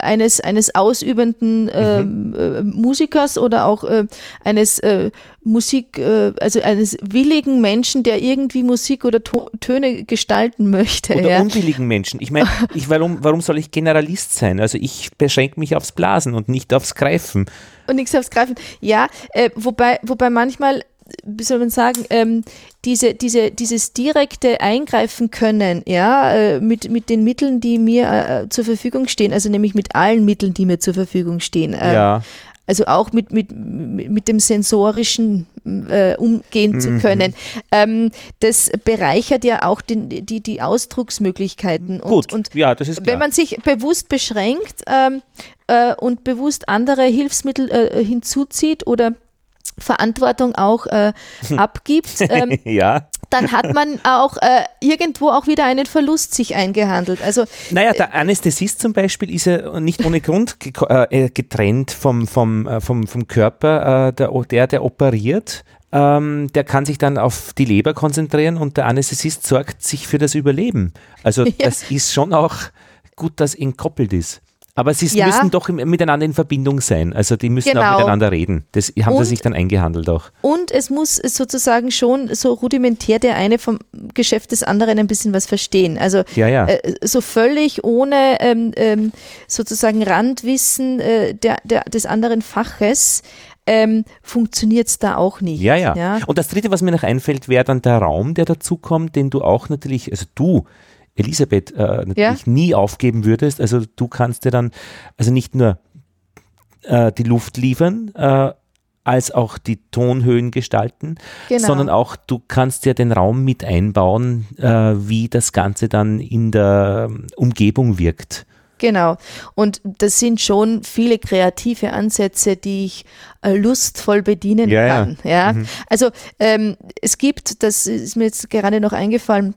eines, eines ausübenden äh, mhm. Äh, Musikers oder auch äh, eines äh, Musik, also eines willigen Menschen, der irgendwie Musik oder to Töne gestalten möchte. Oder ja. unwilligen Menschen. Ich meine, [laughs] ich, warum, warum soll ich Generalist sein? Also ich beschränke mich aufs Blasen und nicht aufs Greifen. Und nichts aufs Greifen. Ja, wobei, wobei manchmal wie soll man sagen, ähm, diese, diese, dieses direkte Eingreifen können, ja, äh, mit, mit den Mitteln, die mir äh, zur Verfügung stehen, also nämlich mit allen Mitteln, die mir zur Verfügung stehen. Äh, ja. Also auch mit, mit, mit dem sensorischen äh, umgehen mhm. zu können. Ähm, das bereichert ja auch den, die, die Ausdrucksmöglichkeiten. Und, Gut, und ja, das ist klar. Wenn man sich bewusst beschränkt ähm, äh, und bewusst andere Hilfsmittel äh, hinzuzieht oder Verantwortung auch äh, [laughs] abgibt, ähm, [laughs] ja. dann hat man auch äh, irgendwo auch wieder einen Verlust sich eingehandelt. Also, naja, der Anästhesist zum Beispiel ist ja nicht ohne Grund äh, getrennt vom, vom, äh, vom, vom Körper, äh, der, der, der operiert. Ähm, der kann sich dann auf die Leber konzentrieren und der Anästhesist sorgt sich für das Überleben. Also [laughs] ja. das ist schon auch gut, dass entkoppelt ist. Aber sie ja. müssen doch miteinander in Verbindung sein. Also die müssen genau. auch miteinander reden. Das haben und, sie sich dann eingehandelt auch. Und es muss sozusagen schon so rudimentär der eine vom Geschäft des anderen ein bisschen was verstehen. Also ja, ja. Äh, so völlig ohne ähm, ähm, sozusagen Randwissen äh, der, der, des anderen Faches ähm, funktioniert es da auch nicht. Ja, ja, ja. Und das Dritte, was mir noch einfällt, wäre dann der Raum, der dazukommt, den du auch natürlich, also du Elisabeth äh, natürlich ja. nie aufgeben würdest. Also du kannst dir dann also nicht nur äh, die Luft liefern, äh, als auch die Tonhöhen gestalten, genau. sondern auch du kannst ja den Raum mit einbauen, äh, wie das Ganze dann in der Umgebung wirkt. Genau. Und das sind schon viele kreative Ansätze, die ich äh, lustvoll bedienen ja, kann. Ja. ja? Mhm. Also ähm, es gibt, das ist mir jetzt gerade noch eingefallen,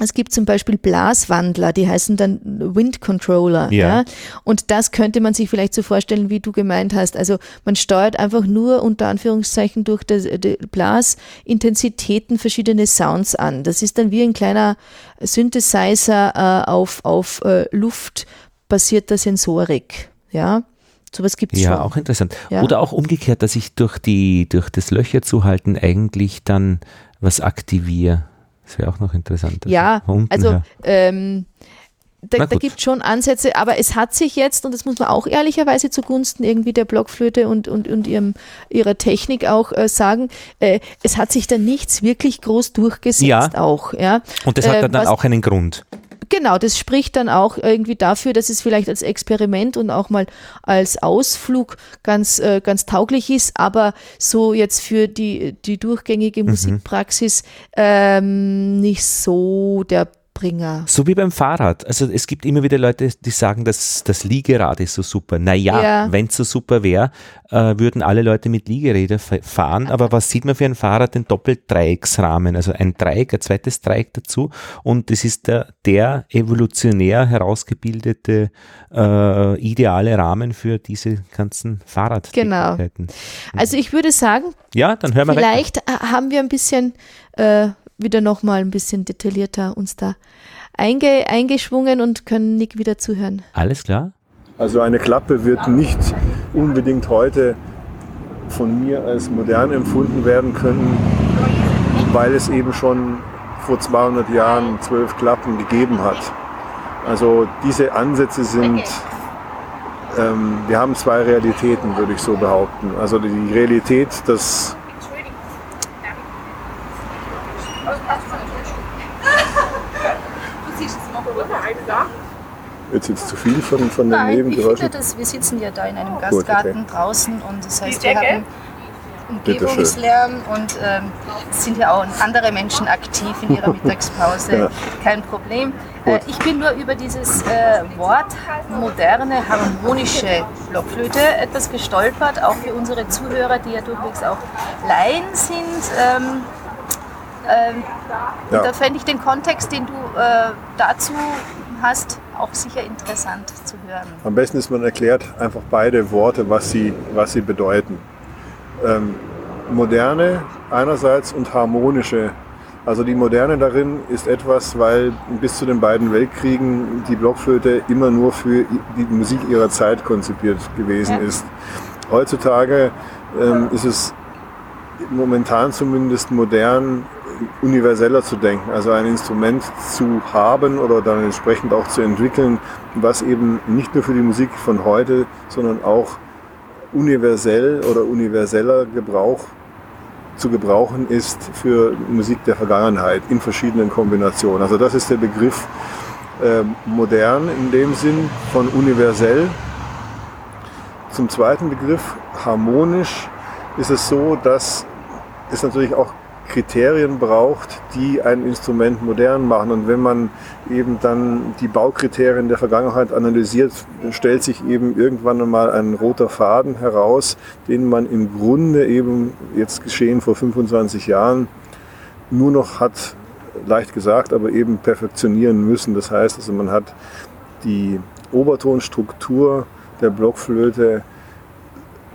es gibt zum Beispiel Blaswandler, die heißen dann Wind Controller. Ja. ja. Und das könnte man sich vielleicht so vorstellen, wie du gemeint hast. Also man steuert einfach nur unter Anführungszeichen durch die, die Blasintensitäten verschiedene Sounds an. Das ist dann wie ein kleiner Synthesizer äh, auf, auf äh, luftbasierter Sensorik. Ja. Sowas gibt es ja, schon. auch interessant. Ja. Oder auch umgekehrt, dass ich durch, die, durch das Löcher zuhalten eigentlich dann was aktiviere. Das wäre auch noch interessant. Ja, also ähm, da, da gibt es schon Ansätze, aber es hat sich jetzt, und das muss man auch ehrlicherweise zugunsten irgendwie der Blockflöte und, und, und ihrem, ihrer Technik auch äh, sagen, äh, es hat sich da nichts wirklich groß durchgesetzt ja. auch. Ja. Und das hat äh, dann auch einen Grund. Genau, das spricht dann auch irgendwie dafür, dass es vielleicht als Experiment und auch mal als Ausflug ganz, äh, ganz tauglich ist, aber so jetzt für die, die durchgängige mhm. Musikpraxis ähm, nicht so der Bringer. So wie beim Fahrrad. Also es gibt immer wieder Leute, die sagen, dass das Liegerad ist so super. Naja, ja. wenn es so super wäre, äh, würden alle Leute mit Liegerädern fahren. Aber was sieht man für ein Fahrrad? Den Doppeldreiecksrahmen. Also ein Dreieck, ein zweites Dreieck dazu. Und das ist der, der evolutionär herausgebildete äh, ideale Rahmen für diese ganzen Fahrradtätigkeiten. Genau. Also ich würde sagen, ja, dann hören wir vielleicht weiter. haben wir ein bisschen äh, wieder nochmal ein bisschen detaillierter uns da einge, eingeschwungen und können Nick wieder zuhören. Alles klar. Also eine Klappe wird nicht unbedingt heute von mir als modern empfunden werden können, weil es eben schon vor 200 Jahren zwölf Klappen gegeben hat. Also diese Ansätze sind, ähm, wir haben zwei Realitäten, würde ich so behaupten. Also die Realität, dass Wird jetzt zu viel von, von den Nein, Nebengeräuschen? Ich finde das, wir sitzen ja da in einem Gastgarten Gut, okay. draußen und das heißt, wir haben Umgebungslärm und ähm, es sind ja auch andere Menschen aktiv in ihrer [laughs] Mittagspause. ja. Kein Problem. Äh, ich bin nur über dieses äh, Wort moderne, harmonische Blockflöte etwas gestolpert, auch für unsere Zuhörer, die ja durchwegs auch Laien sind. Ähm, ähm, ja. Da fände ich den Kontext, den du äh, dazu hast, auch sicher interessant zu hören. Am besten ist, man erklärt einfach beide Worte, was sie, was sie bedeuten. Ähm, moderne einerseits und harmonische Also die Moderne darin ist etwas, weil bis zu den beiden Weltkriegen die Blockflöte immer nur für die Musik ihrer Zeit konzipiert gewesen ist. Heutzutage ähm, ist es momentan zumindest modern, universeller zu denken, also ein Instrument zu haben oder dann entsprechend auch zu entwickeln, was eben nicht nur für die Musik von heute, sondern auch universell oder universeller Gebrauch zu gebrauchen ist für Musik der Vergangenheit in verschiedenen Kombinationen. Also das ist der Begriff äh, modern in dem Sinn von universell. Zum zweiten Begriff harmonisch ist es so, dass es natürlich auch Kriterien braucht, die ein Instrument modern machen. Und wenn man eben dann die Baukriterien der Vergangenheit analysiert, stellt sich eben irgendwann einmal ein roter Faden heraus, den man im Grunde eben, jetzt geschehen vor 25 Jahren, nur noch hat, leicht gesagt, aber eben perfektionieren müssen. Das heißt, also man hat die Obertonstruktur der Blockflöte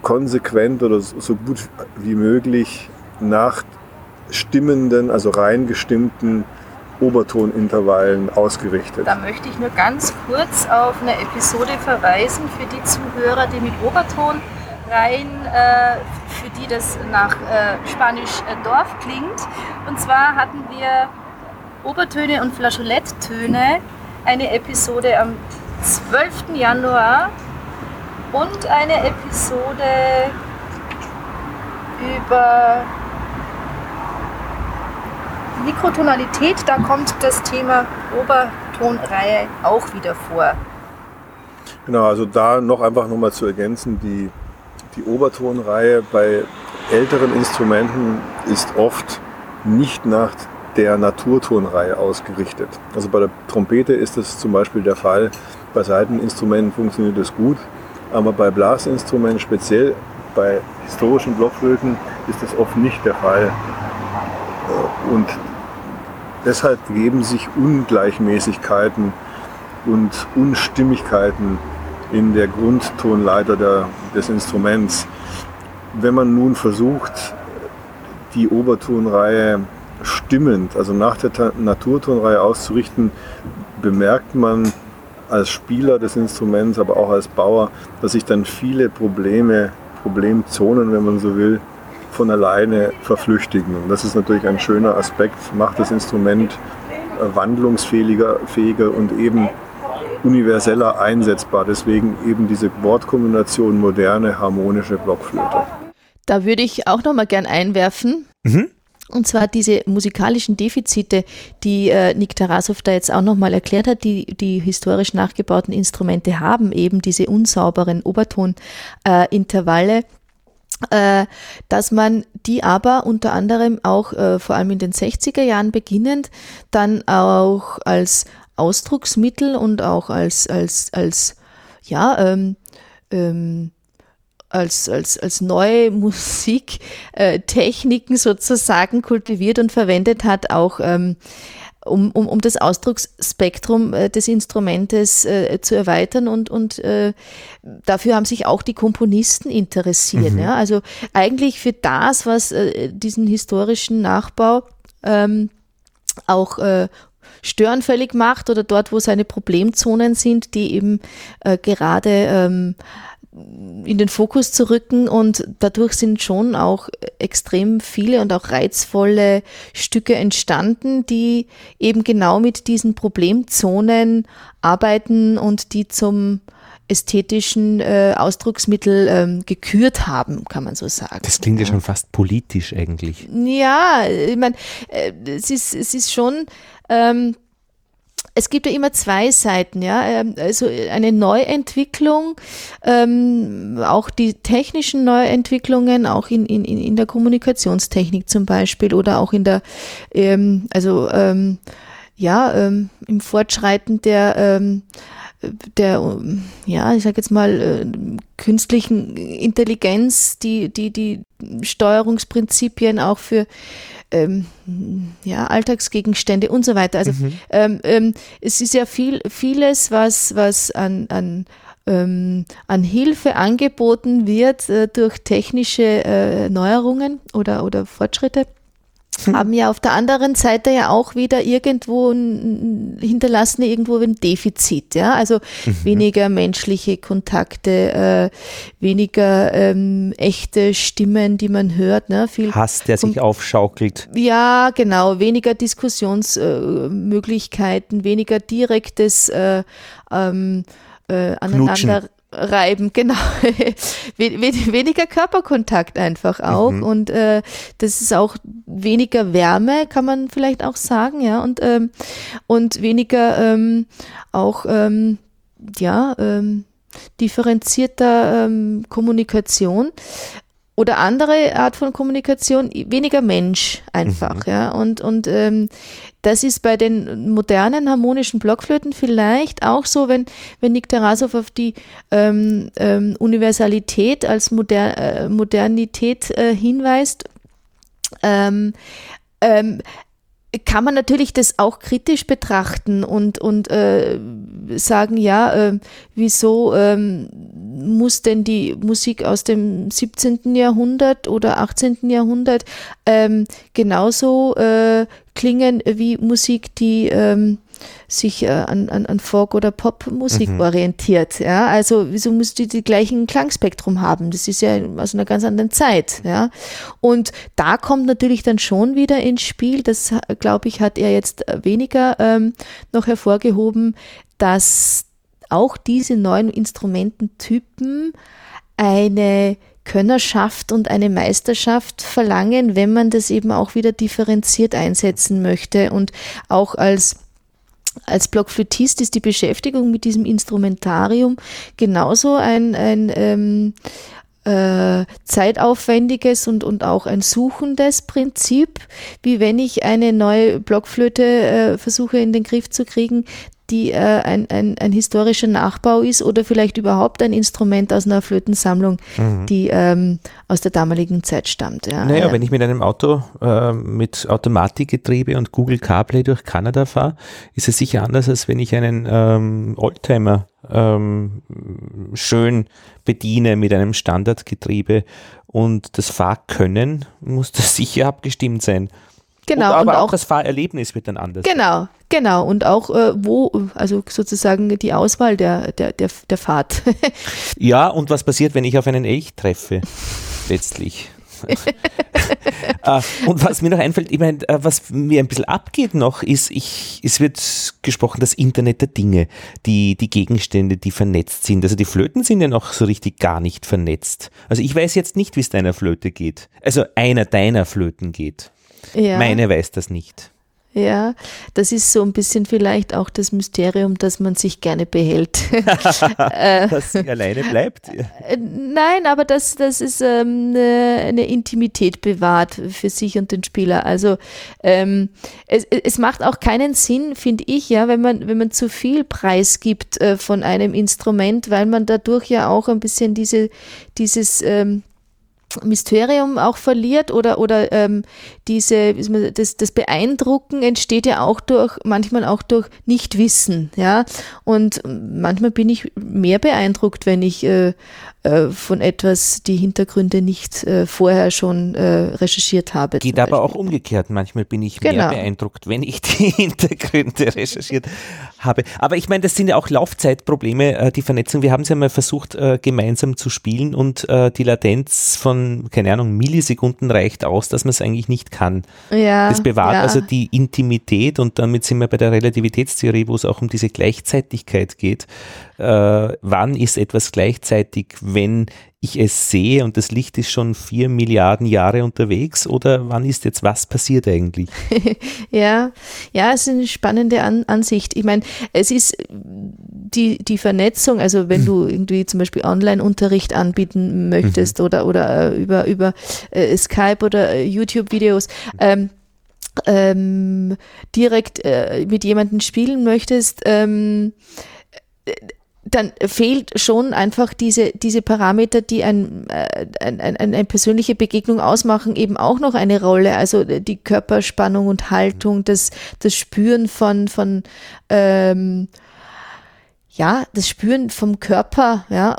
konsequent oder so gut wie möglich nach stimmenden, also rein gestimmten Obertonintervallen ausgerichtet. Da möchte ich nur ganz kurz auf eine Episode verweisen für die Zuhörer, die mit Oberton rein, äh, für die das nach äh, Spanisch äh, Dorf klingt. Und zwar hatten wir Obertöne und Flageoletttöne, eine Episode am 12. Januar und eine Episode über Mikrotonalität, da kommt das Thema Obertonreihe auch wieder vor. Genau, also da noch einfach nochmal zu ergänzen, die, die Obertonreihe bei älteren Instrumenten ist oft nicht nach der Naturtonreihe ausgerichtet. Also bei der Trompete ist das zum Beispiel der Fall, bei Seiteninstrumenten funktioniert das gut, aber bei Blasinstrumenten, speziell bei historischen Blockflöten, ist das oft nicht der Fall. Und Deshalb geben sich Ungleichmäßigkeiten und Unstimmigkeiten in der Grundtonleiter der, des Instruments. Wenn man nun versucht, die Obertonreihe stimmend, also nach der Naturtonreihe auszurichten, bemerkt man als Spieler des Instruments, aber auch als Bauer, dass sich dann viele Probleme, Problemzonen, wenn man so will, von alleine verflüchtigen. Und das ist natürlich ein schöner Aspekt, macht das Instrument äh, wandlungsfähiger fähiger und eben universeller einsetzbar. Deswegen eben diese Wortkombination moderne, harmonische Blockflöte. Da würde ich auch noch mal gern einwerfen. Mhm. Und zwar diese musikalischen Defizite, die äh, Nick Tarasov da jetzt auch nochmal erklärt hat, die die historisch nachgebauten Instrumente haben, eben diese unsauberen Obertonintervalle. Äh, äh, dass man die aber unter anderem auch äh, vor allem in den 60er Jahren beginnend dann auch als Ausdrucksmittel und auch als, als, als ja, ähm, ähm, als, als, als neue [laughs] Musiktechniken sozusagen kultiviert und verwendet hat, auch ähm, um, um, um das Ausdrucksspektrum äh, des Instrumentes äh, zu erweitern und, und äh, dafür haben sich auch die Komponisten interessiert. Mhm. Ja? Also eigentlich für das, was äh, diesen historischen Nachbau ähm, auch äh, störenfällig macht oder dort, wo seine Problemzonen sind, die eben äh, gerade ähm, in den Fokus zu rücken und dadurch sind schon auch extrem viele und auch reizvolle Stücke entstanden, die eben genau mit diesen Problemzonen arbeiten und die zum ästhetischen äh, Ausdrucksmittel ähm, gekürt haben, kann man so sagen. Das klingt ja schon fast politisch eigentlich. Ja, ich meine, äh, es, ist, es ist schon ähm, es gibt ja immer zwei Seiten, ja. Ähm, also eine Neuentwicklung, ähm, auch die technischen Neuentwicklungen, auch in, in, in der Kommunikationstechnik zum Beispiel oder auch in der, ähm, also ähm, ja, ähm, im Fortschreiten der ähm, der, ja, ich sage jetzt mal, äh, künstlichen Intelligenz, die, die, die Steuerungsprinzipien auch für ähm, ja, Alltagsgegenstände und so weiter. Also mhm. ähm, ähm, es ist ja viel, vieles, was, was an, an, ähm, an Hilfe angeboten wird äh, durch technische äh, Neuerungen oder, oder Fortschritte. Hm. haben ja auf der anderen Seite ja auch wieder irgendwo ein, hinterlassen irgendwo ein Defizit, ja, also mhm. weniger menschliche Kontakte, äh, weniger ähm, echte Stimmen, die man hört, ne, viel Hass, der sich aufschaukelt. Ja, genau, weniger Diskussionsmöglichkeiten, äh, weniger direktes äh, ähm, äh, aneinander reiben, [laughs] genau. weniger Körperkontakt einfach auch. Mhm. Und äh, das ist auch weniger Wärme, kann man vielleicht auch sagen, ja. Und, ähm, und weniger ähm, auch, ähm, ja, ähm, differenzierter ähm, Kommunikation oder andere Art von Kommunikation, weniger Mensch einfach, mhm. ja. Und, und ähm, das ist bei den modernen harmonischen Blockflöten vielleicht auch so, wenn, wenn Nick Tarasov auf die ähm, ähm, Universalität als Moder äh, Modernität äh, hinweist. Ähm, ähm, kann man natürlich das auch kritisch betrachten und, und äh, sagen, ja, äh, wieso ähm, muss denn die Musik aus dem 17. Jahrhundert oder 18. Jahrhundert ähm, genauso äh, klingen wie Musik, die ähm, sich äh, an, an, an Folk- oder Popmusik mhm. orientiert. Ja? Also wieso muss die die gleichen Klangspektrum haben? Das ist ja aus einer ganz anderen Zeit. Ja? Und da kommt natürlich dann schon wieder ins Spiel, das glaube ich, hat er jetzt weniger ähm, noch hervorgehoben, dass auch diese neuen Instrumententypen eine Könnerschaft und eine Meisterschaft verlangen, wenn man das eben auch wieder differenziert einsetzen möchte. Und auch als als Blockflötist ist die Beschäftigung mit diesem Instrumentarium genauso ein, ein ähm, äh, zeitaufwendiges und, und auch ein suchendes Prinzip, wie wenn ich eine neue Blockflöte äh, versuche in den Griff zu kriegen, die äh, ein, ein, ein historischer Nachbau ist oder vielleicht überhaupt ein Instrument aus einer Flötensammlung, mhm. die ähm, aus der damaligen Zeit stammt. Ja. Naja, wenn ich mit einem Auto äh, mit Automatikgetriebe und Google CarPlay durch Kanada fahre, ist es sicher anders, als wenn ich einen ähm, Oldtimer ähm, schön bediene mit einem Standardgetriebe und das Fahrkönnen muss das [laughs] sicher abgestimmt sein. Genau. Und aber und auch, auch, das Fahrerlebnis wird dann anders. Genau, genau. Und auch äh, wo, also sozusagen die Auswahl der, der, der, der Fahrt. [laughs] ja, und was passiert, wenn ich auf einen Elch treffe? Letztlich. uh, [laughs] und was mir noch einfällt, ich meine, uh, was mir ein bisschen abgeht noch, ist, ich, es wird gesprochen, das Internet der Dinge, die, die Gegenstände, die vernetzt sind. Also die Flöten sind ja noch so richtig gar nicht vernetzt. Also ich weiß jetzt nicht, wie es deiner Flöte geht. Also einer deiner Flöten geht. Ja. Meine weiß das nicht. Ja, das ist so ein bisschen vielleicht auch das Mysterium, dass man sich gerne behält. [laughs] [laughs] Äh, dass sie alleine bleibt? Äh, nein, aber dass das ist ähm, eine Intimität bewahrt für sich und den Spieler. Also ähm, es, es macht auch keinen Sinn, finde ich, ja, wenn man, wenn man zu viel Preis gibt äh, von einem Instrument, weil man dadurch ja auch ein bisschen diese, dieses ähm, Mysterium auch verliert oder, oder ähm, diese, das, das Beeindrucken entsteht ja auch durch, manchmal auch durch Nichtwissen, ja. Und manchmal bin ich mehr beeindruckt, wenn ich äh, äh, von etwas die Hintergründe nicht äh, vorher schon äh, recherchiert habe. Geht aber auch umgekehrt. Manchmal bin ich genau. mehr beeindruckt, wenn ich die [laughs] Hintergründe recherchiert habe. Aber ich meine, das sind ja auch Laufzeitprobleme, die Vernetzung. Wir haben es ja mal versucht, gemeinsam zu spielen und die Latenz von, keine Ahnung, Millisekunden reicht aus, dass man es eigentlich nicht kann. Ja, das bewahrt ja. also die Intimität und damit sind wir bei der Relativitätstheorie, wo es auch um diese Gleichzeitigkeit geht. wann ist etwas gleichzeitig? Wenn ich es sehe und das Licht ist schon vier Milliarden Jahre unterwegs oder wann ist jetzt was passiert eigentlich? [laughs] ja, ja, es ist eine spannende An Ansicht. Ich meine, es ist die, die Vernetzung, also wenn [laughs] du irgendwie zum Beispiel Online-Unterricht anbieten möchtest mhm. oder, oder äh, über, über äh, Skype oder äh, YouTube-Videos, ähm, ähm, direkt äh, mit jemandem spielen möchtest, ähm, dann fehlt schon einfach diese, diese Parameter, die ein, äh, ein, ein, eine persönliche Begegnung ausmachen, eben auch noch eine Rolle. Also die Körperspannung und Haltung, das, das Spüren von, von ähm, ja, das Spüren vom Körper, ja,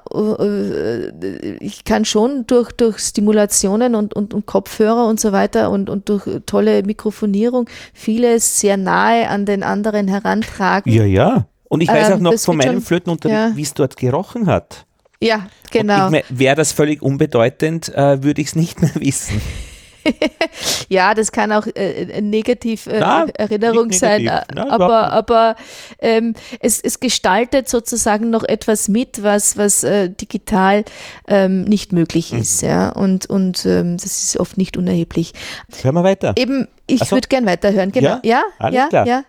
ich kann schon durch, durch Stimulationen und, und, und Kopfhörer und so weiter und, und durch tolle Mikrofonierung vieles sehr nahe an den anderen herantragen. Ja, ja. Und ich weiß ähm, auch noch von meinem Flötenunterricht, ja. wie es dort gerochen hat. Ja, genau. Wäre das völlig unbedeutend, äh, würde ich es nicht mehr wissen. [laughs] ja, das kann auch äh, negativ äh, Na, Erinnerung sein, äh, Na, aber, aber ähm, es, es gestaltet sozusagen noch etwas mit, was, was äh, digital ähm, nicht möglich mhm. ist. Ja? Und, und ähm, das ist oft nicht unerheblich. Hören wir weiter. Eben, ich so. würde gern weiterhören. Genau. Ja, ja, Alles ja, klar. ja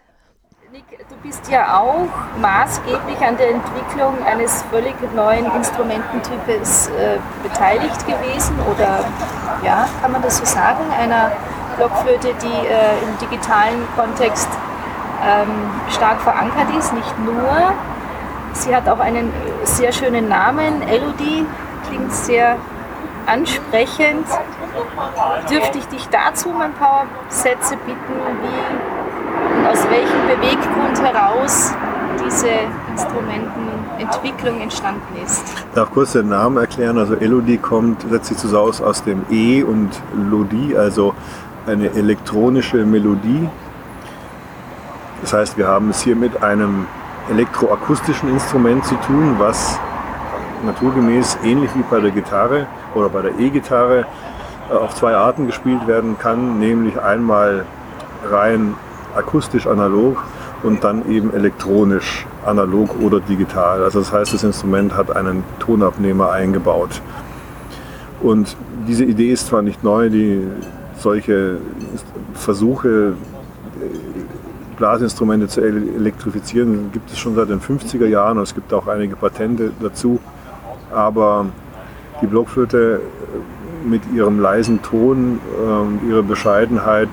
bist ja auch maßgeblich an der Entwicklung eines völlig neuen Instrumententypes äh, beteiligt gewesen oder ja, kann man das so sagen, einer Blockflöte, die äh, im digitalen Kontext ähm, stark verankert ist, nicht nur. Sie hat auch einen sehr schönen Namen, Elodie, klingt sehr ansprechend. Dürfte ich dich dazu um ein paar Sätze bitten, wie aus welchem Beweggrund heraus diese Instrumentenentwicklung entstanden ist. Ich darf kurz den Namen erklären. Also Elodie kommt, setzt sich zusammen aus dem E und Lodie, also eine elektronische Melodie. Das heißt, wir haben es hier mit einem elektroakustischen Instrument zu tun, was naturgemäß ähnlich wie bei der Gitarre oder bei der E-Gitarre äh, auf zwei Arten gespielt werden kann, nämlich einmal rein akustisch analog und dann eben elektronisch analog oder digital. Also das heißt, das Instrument hat einen Tonabnehmer eingebaut. Und diese Idee ist zwar nicht neu, die solche Versuche, Blasinstrumente zu elektrifizieren, gibt es schon seit den 50er Jahren und es gibt auch einige Patente dazu. Aber die Blockflöte mit ihrem leisen Ton, äh, ihrer Bescheidenheit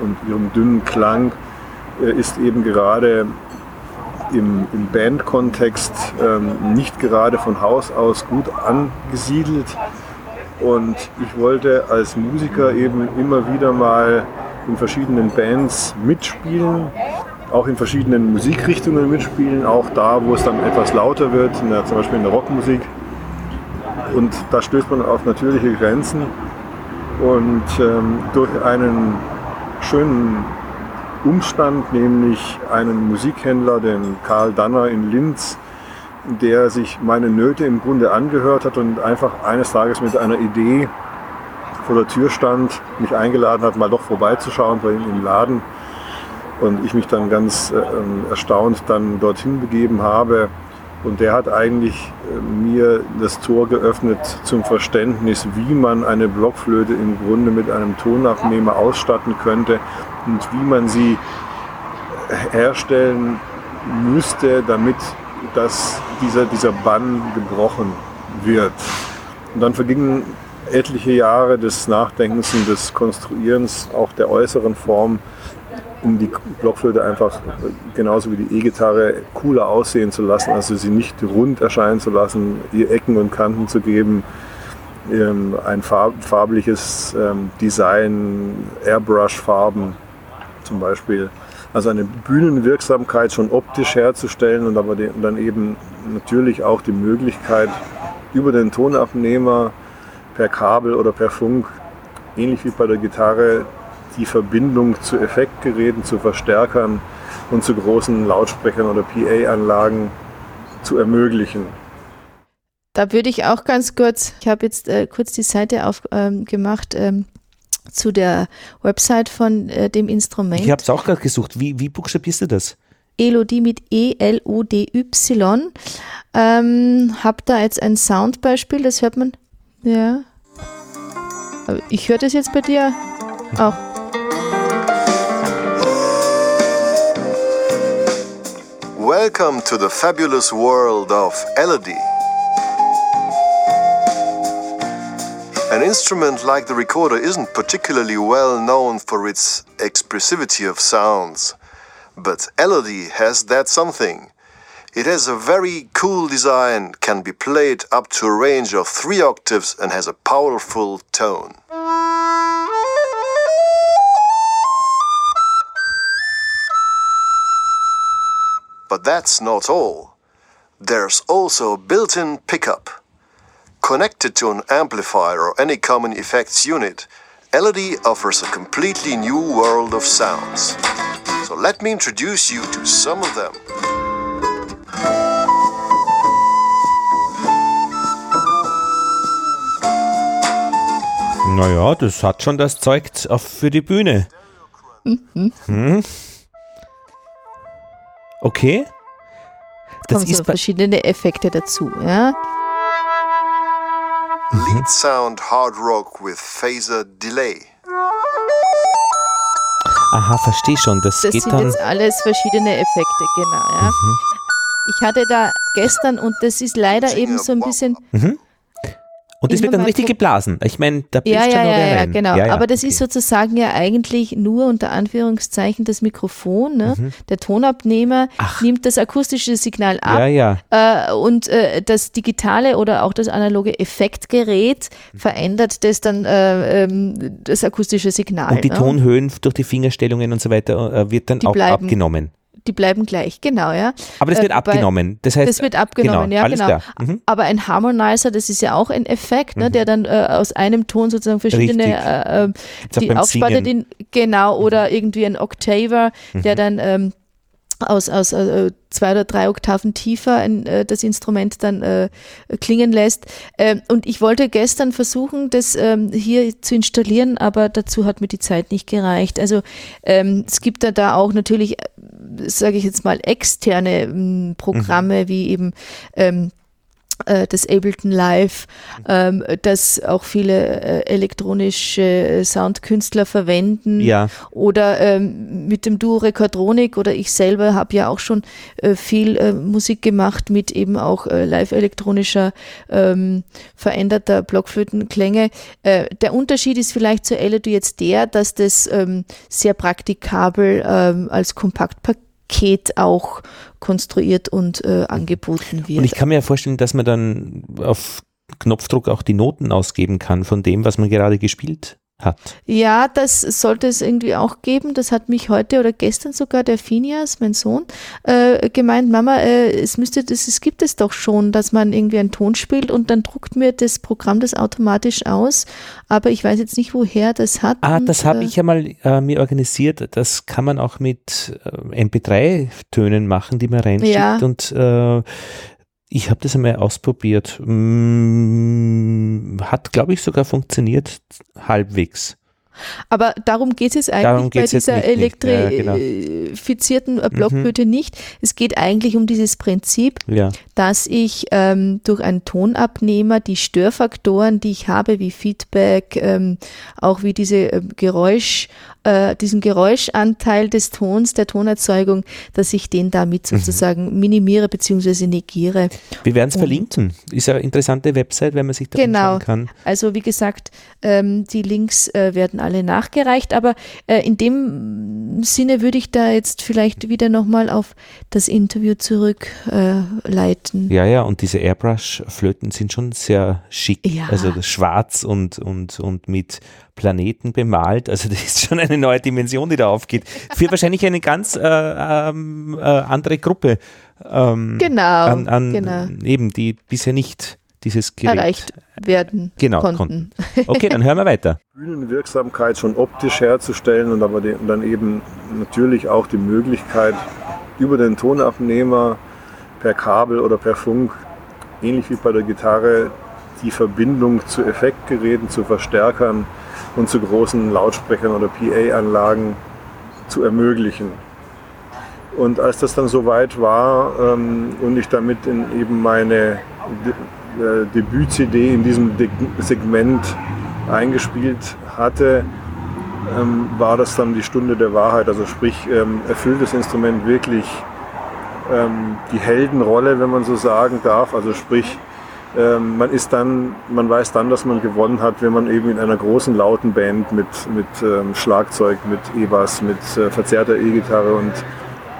und ihrem dünnen Klang äh, ist eben gerade im, im Bandkontext ähm, nicht gerade von Haus aus gut angesiedelt. Und ich wollte als Musiker eben immer wieder mal in verschiedenen Bands mitspielen, auch in verschiedenen Musikrichtungen mitspielen, auch da, wo es dann etwas lauter wird, der, zum Beispiel in der Rockmusik. Und da stößt man auf natürliche Grenzen. Und ähm, durch einen schönen Umstand, nämlich einen Musikhändler, den Karl Danner in Linz, der sich meine Nöte im Grunde angehört hat und einfach eines Tages mit einer Idee vor der Tür stand, mich eingeladen hat, mal doch vorbeizuschauen bei ihm im Laden. Und ich mich dann ganz äh, erstaunt dann dorthin begeben habe und der hat eigentlich äh, mir das Tor geöffnet zum Verständnis, wie man eine Blockflöte im Grunde mit einem Tonabnehmer ausstatten könnte und wie man sie herstellen müsste, damit das, dieser, dieser Bann gebrochen wird. Und dann vergingen etliche Jahre des Nachdenkens und des Konstruierens auch der äußeren Form um die Blockflöte einfach genauso wie die E-Gitarre cooler aussehen zu lassen, also sie nicht rund erscheinen zu lassen, ihr Ecken und Kanten zu geben, ähm, ein farbliches ähm, Design, Airbrush-Farben zum Beispiel. Also eine Bühnenwirksamkeit schon optisch herzustellen und aber dann eben natürlich auch die Möglichkeit, über den Tonabnehmer per Kabel oder per Funk, ähnlich wie bei der Gitarre, die Verbindung zu Effektgeräten, zu Verstärkern und zu großen Lautsprechern oder PA-Anlagen zu ermöglichen. Da würde ich auch ganz kurz, ich habe jetzt äh, kurz die Seite aufgemacht ähm, ähm, zu der Website von äh, dem Instrument. Ich habe es auch gerade gesucht. Wie, wie buchstabierst du das? Elodie mit E-L-O-D-Y. Ähm, hab da jetzt ein Soundbeispiel, das hört man. Ja. Ich höre das jetzt bei dir auch. Welcome to the fabulous world of Elodie. An instrument like the recorder isn't particularly well known for its expressivity of sounds, but Elodie has that something. It has a very cool design, can be played up to a range of three octaves, and has a powerful tone. But that's not all. There's also a built-in pickup. Connected to an amplifier or any common effects unit, LED offers a completely new world of sounds. So let me introduce you to some of them. Naja, das hat schon das Zeug für die Bühne. Mhm. Hm? Okay. Das kommen so verschiedene Effekte dazu. Ja? Lead sound hard rock with phaser delay. aha, verstehe schon. Das, Das geht sind dann. jetzt alles verschiedene Effekte, genau. Ja? Mhm. Ich hatte da gestern, und das ist leider eben so ein bisschen, Und das wird dann richtig geblasen. Ich meine, da bist ja, schon ja, noch ja, ja, rein. genau. Ja, ja, Aber das ist okay. sozusagen ja eigentlich nur unter Anführungszeichen das Mikrofon. Ne? Der Tonabnehmer Mhm. Ach. nimmt das akustische Signal ab Ja, ja. äh, und äh, das digitale oder auch das analoge Effektgerät Mhm. verändert das dann äh, ähm, das akustische Signal. Und die ne? Tonhöhen durch die Fingerstellungen und so weiter äh, wird dann Die auch bleiben. abgenommen. Die bleiben gleich, genau, ja. Aber das Äh, wird bei- abgenommen. Das heißt, Das wird abgenommen, genau, ja, alles genau. Mhm. Aber ein Harmonizer, das ist ja auch ein Effekt, ne, der dann äh, aus einem Ton sozusagen verschiedene äh, äh, die aufspaltet in, genau, oder irgendwie ein Octaver, der dann ähm, aus, aus äh, zwei oder drei Oktaven tiefer ein, äh, das Instrument dann äh, klingen lässt. Ähm, und ich wollte gestern versuchen, das ähm, hier zu installieren, aber dazu hat mir die Zeit nicht gereicht. Also ähm, es gibt da, da auch natürlich, sage ich jetzt mal, externe ähm, Programme wie eben ähm, äh, das Ableton Live, ähm, das auch viele äh, elektronische äh, Soundkünstler verwenden. Ja. Oder ähm, mit dem Duo Rekordronik oder ich selber habe ja auch schon äh, viel äh, Musik gemacht mit eben auch äh, live-elektronischer ähm, veränderter Blockflötenklänge. Äh, der Unterschied ist vielleicht zur Elodie jetzt der, dass das ähm, sehr praktikabel ähm, als Kompaktpaket auch konstruiert und äh, angeboten wird. Und ich kann mir ja vorstellen, dass man dann auf Knopfdruck auch die Noten ausgeben kann von dem, was man gerade gespielt hat. Ja, das sollte es irgendwie auch geben. Das hat mich heute oder gestern sogar der Phineas, mein Sohn, äh, gemeint, Mama, äh, es müsste, das, es gibt es doch schon, dass man irgendwie einen Ton spielt und dann druckt mir das Programm das automatisch aus. Aber ich weiß jetzt nicht, woher das hat. Ah, und, das habe äh, ich ja mal äh, mir organisiert. Das kann man auch mit äh, MP3-Tönen machen, die man reinschickt. Ja. Und äh, ich habe das einmal ausprobiert. Mm, hat, glaube ich, sogar funktioniert halbwegs. Aber darum geht es eigentlich Darum bei dieser nicht. Ja, genau. Mhm. elektrifizierten äh, Blockflöte nicht. Es geht eigentlich um dieses Prinzip, Ja. dass ich ähm, durch einen Tonabnehmer die Störfaktoren, die ich habe, wie Feedback, ähm, auch wie diese ähm, Geräusch, äh, diesen Geräuschanteil des Tons, der Tonerzeugung, dass ich den damit Mhm. sozusagen minimiere bzw. negiere. Wir werden es verlinken. Ist ja eine interessante Website, wenn man sich da Genau. anschauen kann. Also wie gesagt, ähm, die Links äh, werden alle nachgereicht, aber äh, in dem Sinne würde ich da jetzt vielleicht wieder nochmal auf das Interview zurückleiten. Äh. Ja, ja, und diese Airbrush-Flöten sind schon sehr schick. Ja. Also schwarz und, und, und mit Planeten bemalt. Also das ist schon eine neue Dimension, die da aufgeht. Für wahrscheinlich eine ganz äh, ähm, äh, andere Gruppe. Ähm, Genau, an, an genau. eben, die bisher nicht dieses Gerät erreicht werden Genau, konnten. Okay, dann hören wir weiter. [laughs] Bühnenwirksamkeit schon optisch herzustellen und aber den, dann eben natürlich auch die Möglichkeit über den Tonabnehmer per Kabel oder per Funk, ähnlich wie bei der Gitarre, die Verbindung zu Effektgeräten, zu Verstärkern und zu großen Lautsprechern oder PA-Anlagen zu ermöglichen. Und als das dann soweit war ähm, und ich damit in eben meine De äh, Debüt-CD in diesem De Segment eingespielt hatte, ähm, war das dann die Stunde der Wahrheit. Also sprich, ähm, erfüllt das Instrument wirklich ähm, die Heldenrolle, wenn man so sagen darf. Also sprich, ähm, man ist dann, man weiß dann, dass man gewonnen hat, wenn man eben in einer großen lauten Band mit, mit ähm, Schlagzeug, mit E-Bass, mit äh, verzerrter E-Gitarre und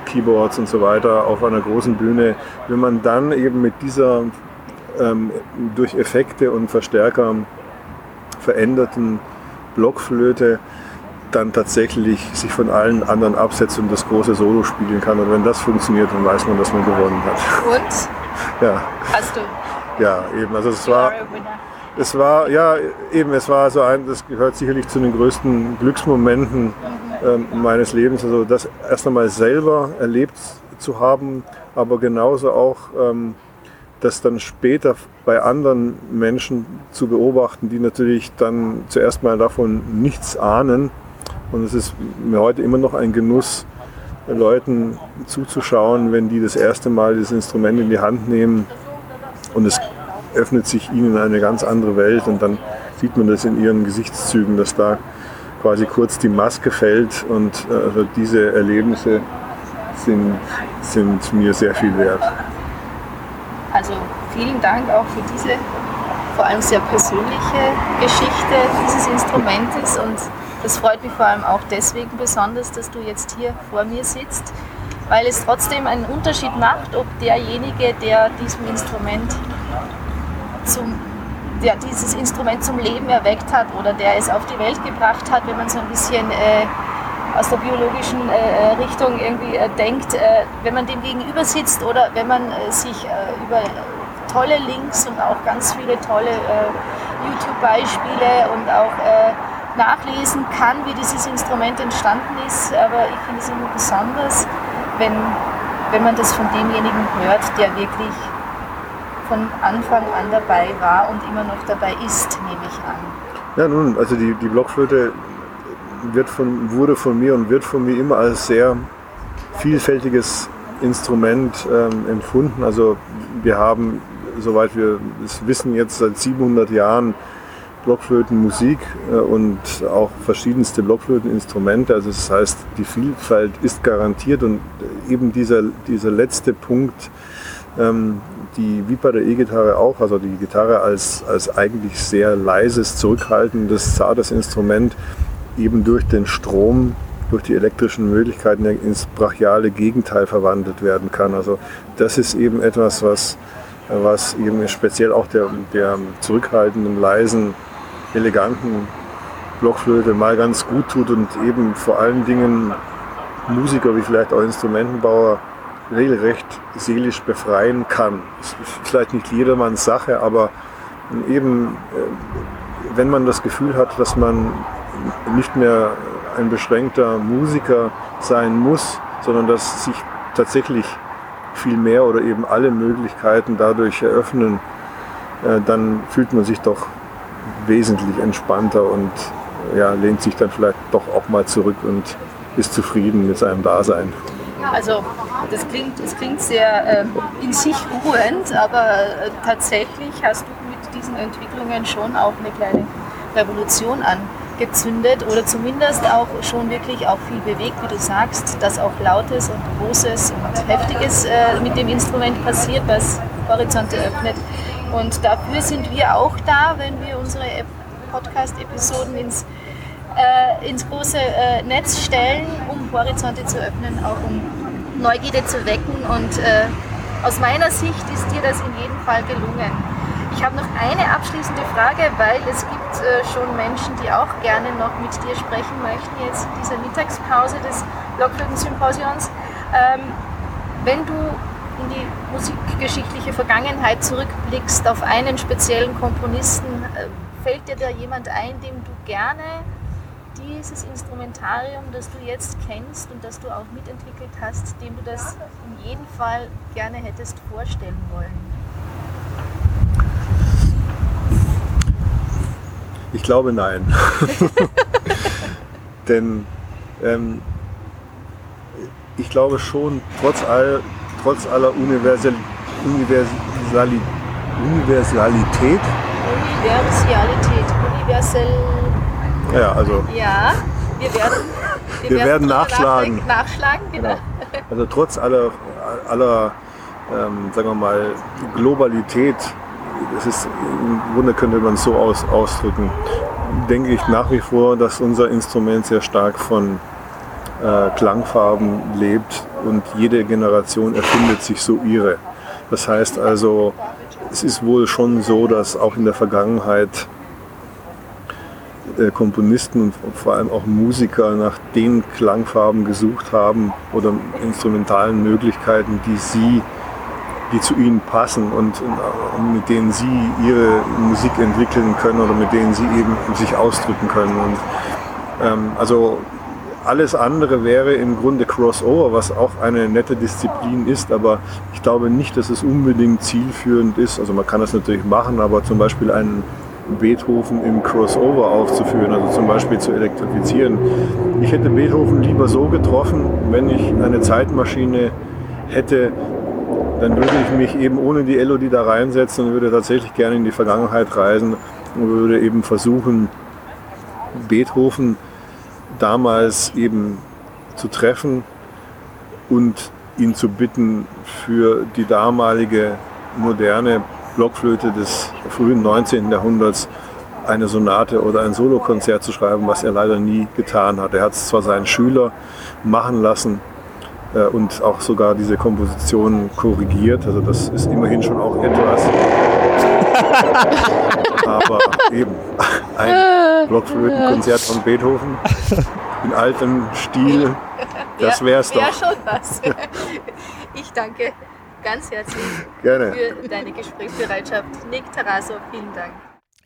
Keyboards und so weiter auf einer großen Bühne, wenn man dann eben mit dieser ähm, durch Effekte und Verstärker veränderten Blockflöte dann tatsächlich sich von allen anderen absetzt und das große Solo spielen kann. Und wenn das funktioniert, dann weiß man, dass man gewonnen hat. Und ja. Hast du? Ja, eben. Also es war, es war, ja, eben, es war so ein, das gehört sicherlich zu den größten Glücksmomenten ähm, meines Lebens. Also das erst einmal selber erlebt zu haben, aber genauso auch ähm, das dann später bei anderen Menschen zu beobachten, die natürlich dann zuerst mal davon nichts ahnen. Und es ist mir heute immer noch ein Genuss, Leuten zuzuschauen, wenn die das erste Mal das Instrument in die Hand nehmen und es öffnet sich ihnen eine ganz andere Welt und dann sieht man das in ihren Gesichtszügen, dass da quasi kurz die Maske fällt und äh, also diese Erlebnisse sind, sind mir sehr viel wert. Also vielen Dank auch für diese vor allem sehr persönliche Geschichte dieses Instrumentes und das freut mich vor allem auch deswegen besonders, dass du jetzt hier vor mir sitzt, weil es trotzdem einen Unterschied macht, ob derjenige, der diesem Instrument zum, der dieses Instrument zum Leben erweckt hat oder der es auf die Welt gebracht hat, wenn man so ein bisschen äh, aus der biologischen äh, Richtung irgendwie äh, denkt, äh, wenn man dem gegenüber sitzt oder wenn man äh, sich äh, über tolle Links und auch ganz viele tolle YouTube-Beispiele und auch nachlesen kann, wie dieses Instrument entstanden ist. Aber ich finde es immer besonders, wenn, wenn man das von demjenigen hört, der wirklich von Anfang an dabei war und immer noch dabei ist, nehme ich an. Ja, nun, also die, die Blockflöte wird von, wurde von mir und wird von mir immer als sehr vielfältiges Instrument ähm, empfunden. Also wir haben, soweit wir es wissen, jetzt seit 700 Jahren Blockflötenmusik äh, und auch verschiedenste Blockflöteninstrumente. Also das heißt, die Vielfalt ist garantiert und eben dieser, dieser letzte Punkt, ähm, die wie bei der E-Gitarre auch, also die Gitarre als, als eigentlich sehr leises, zurückhaltendes, zartes Instrument, eben durch den Strom, durch die elektrischen Möglichkeiten ins brachiale Gegenteil verwandelt werden kann. Also das ist eben etwas, was, was eben speziell auch der, der zurückhaltenden, leisen eleganten Blockflöte mal ganz gut tut und eben vor allen Dingen Musiker wie vielleicht auch Instrumentenbauer regelrecht seelisch befreien kann. Das ist vielleicht nicht jedermanns Sache, aber eben, äh, wenn man das Gefühl hat, dass man nicht mehr ein beschränkter Musiker sein muss, sondern dass sich tatsächlich viel mehr oder eben alle Möglichkeiten dadurch eröffnen, äh, dann fühlt man sich doch wesentlich entspannter und ja, lehnt sich dann vielleicht doch auch mal zurück und ist zufrieden mit seinem Dasein. Also das klingt, das klingt sehr äh, in sich ruhend, aber äh, tatsächlich hast du mit diesen Entwicklungen schon auch eine kleine Revolution angezündet oder zumindest auch schon wirklich auch viel bewegt, wie du sagst, dass auch Lautes und Großes und Heftiges äh, mit dem Instrument passiert, was Horizonte öffnet. Und dafür sind wir auch da, wenn wir unsere Podcast-Episoden ins, äh, ins große äh, Netz stellen, um Horizonte zu öffnen, auch um Neugierde zu wecken. Und äh, aus meiner Sicht ist dir das in jedem Fall gelungen. Ich habe noch eine abschließende Frage, weil es gibt äh, schon Menschen, die auch gerne noch mit dir sprechen möchten, jetzt in dieser Mittagspause des Blockflöten-Symposions. Ähm, wenn du in die musikgeschichtliche Vergangenheit zurückblickst, auf einen speziellen Komponisten, äh, fällt dir da jemand ein, dem du gerne dieses Instrumentarium, das du jetzt kennst und das du auch mitentwickelt hast, dem du das in jedem Fall gerne hättest vorstellen wollen? Ich glaube nein. [laughs] Denn ähm, ich glaube schon, trotz all trotz aller Universal, Universali, Universalität. Universalität, universell. Ja, also. Ja, wir werden, wir, wir werden nachschlagen. Nachschlagen, genau. genau. Also trotz aller, aller ähm, sagen wir mal, Globalität, das ist, im Grunde könnte man es so aus, ausdrücken, denke ich nach wie vor, dass unser Instrument sehr stark von äh, Klangfarben lebt und jede Generation erfindet sich so ihre. Das heißt also, es ist wohl schon so, dass auch in der Vergangenheit äh, Komponisten und vor allem auch Musiker nach den Klangfarben gesucht haben oder instrumentalen Möglichkeiten, die sie die zu ihnen passen und, und, mit denen sie ihre Musik entwickeln können oder mit denen sie eben sich ausdrücken können. Und ähm, also alles andere wäre im Grunde Crossover, was auch eine nette Disziplin ist, aber ich glaube nicht, dass es unbedingt zielführend ist. Also man kann das natürlich machen, aber zum Beispiel einen Beethoven im Crossover aufzuführen, also zum Beispiel zu elektrifizieren. Ich hätte Beethoven lieber so getroffen, wenn ich eine Zeitmaschine hätte, dann würde ich mich eben ohne die Elodie da reinsetzen und würde tatsächlich gerne in die Vergangenheit reisen und würde eben versuchen, Beethoven damals eben zu treffen und ihn zu bitten, für die damalige moderne Blockflöte des frühen 19. Jahrhunderts eine Sonate oder ein Solokonzert zu schreiben, was er leider nie getan hat. Er hat es zwar seinen Schüler machen lassen äh, und auch sogar diese Komposition korrigiert, also das ist immerhin schon auch etwas. Aber eben ein Blockflötenkonzert von Beethoven in altem Stil, das wär's doch. Ja, schon was. [laughs] Ich danke ganz herzlich Gerne. für deine Gesprächsbereitschaft. Nick Tarasov, vielen Dank.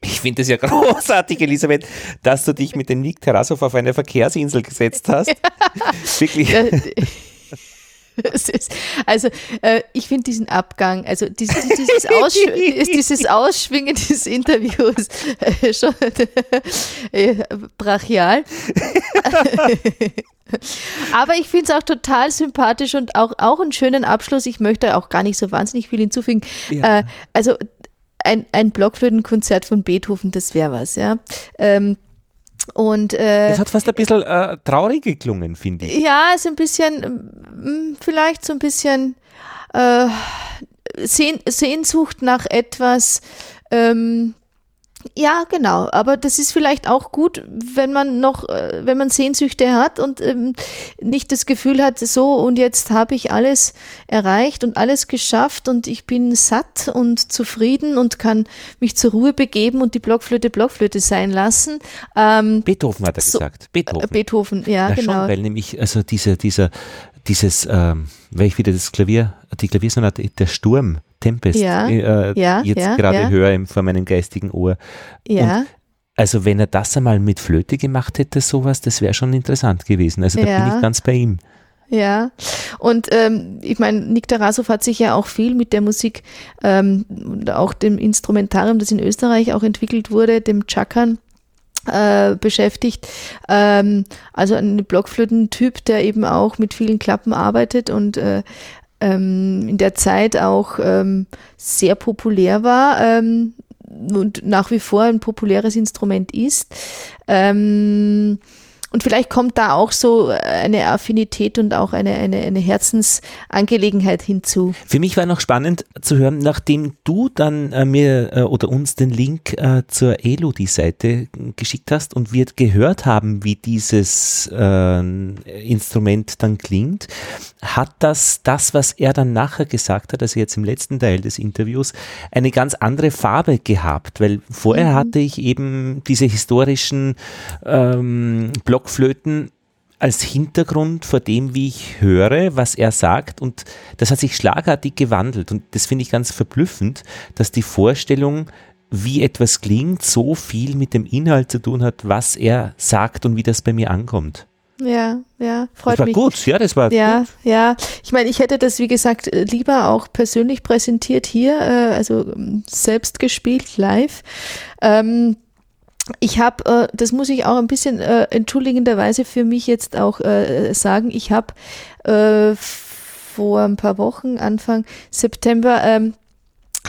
Ich finde es ja [laughs] großartig, Elisabeth, dass du dich mit dem Nick Terrasov auf eine Verkehrsinsel gesetzt hast. [laughs] Wirklich. [laughs] Ist, also äh, ich finde diesen Abgang, also dieses, dieses, Aussch [laughs] dieses Ausschwingen des Interviews äh, schon [laughs] äh, brachial. Aber ich finde es auch total sympathisch und auch, auch einen schönen Abschluss. Ich möchte auch gar nicht so wahnsinnig viel hinzufügen. Ja. Äh, also ein, ein Blockflötenkonzert von Beethoven, das wäre was, ja. Ähm, und, äh, das hat fast ein bisschen äh, traurig geklungen, finde ich. Ja, ist ein bisschen, mm, vielleicht so ein bisschen äh, Sehn Sehnsucht nach etwas, ähm, ja, genau. Aber das ist vielleicht auch gut, wenn man noch, äh, wenn man Sehnsüchte hat und ähm, nicht das Gefühl hat, so und jetzt habe ich alles erreicht und alles geschafft und ich bin satt und zufrieden und kann mich zur Ruhe begeben und die Blockflöte Blockflöte sein lassen. Ähm, Beethoven hat er so, gesagt. Beethoven. Äh, Beethoven, ja, Na genau. Schon, weil nämlich, also dieser, dieser, dieses, ähm, weil ich wieder das Klavier, die Klaviersonate, der Sturm, Tempest ja, äh, ja, jetzt ja, gerade höre vor meinem geistigen Ohr. Ja. Und also wenn er das einmal mit Flöte gemacht hätte, sowas, das wäre schon interessant gewesen. Also da bin ich ganz bei ihm. Ja, und ähm, ich meine, Nick Tarasov hat sich ja auch viel mit der Musik ähm, und auch dem Instrumentarium, das in Österreich auch entwickelt wurde, dem Chakan, äh, beschäftigt. Ähm, also ein Blockflötentyp, der eben auch mit vielen Klappen arbeitet und äh, ähm, in der Zeit auch ähm, sehr populär war ähm, und nach wie vor ein populäres Instrument ist. Ähm, und vielleicht kommt da auch so eine Affinität und auch eine, eine, eine Herzensangelegenheit hinzu. Für mich war noch spannend zu hören, nachdem du dann äh, mir äh, oder uns den Link äh, zur Elodie-Seite geschickt hast und wir gehört haben, wie dieses äh, Instrument dann klingt, hat das, das, was er dann nachher gesagt hat, also jetzt im letzten Teil des Interviews, eine ganz andere Farbe gehabt, weil vorher Mhm. hatte ich eben diese historischen ähm, Blockflöten als Hintergrund vor dem, wie ich höre, was er sagt. Und das hat sich schlagartig gewandelt. Und das finde ich ganz verblüffend, dass die Vorstellung, wie etwas klingt, so viel mit dem Inhalt zu tun hat, was er sagt und wie das bei mir ankommt. Ja, ja, Das freut war mich. gut, ja, das war Ja, gut. ja. Ich meine, ich hätte das, wie gesagt, lieber auch persönlich präsentiert hier, äh, also ähm, selbst gespielt, live. Ähm, ich habe, äh, das muss ich auch ein bisschen äh, entschuldigenderweise für mich jetzt auch äh, sagen, ich habe äh, vor ein paar Wochen, Anfang September, ähm,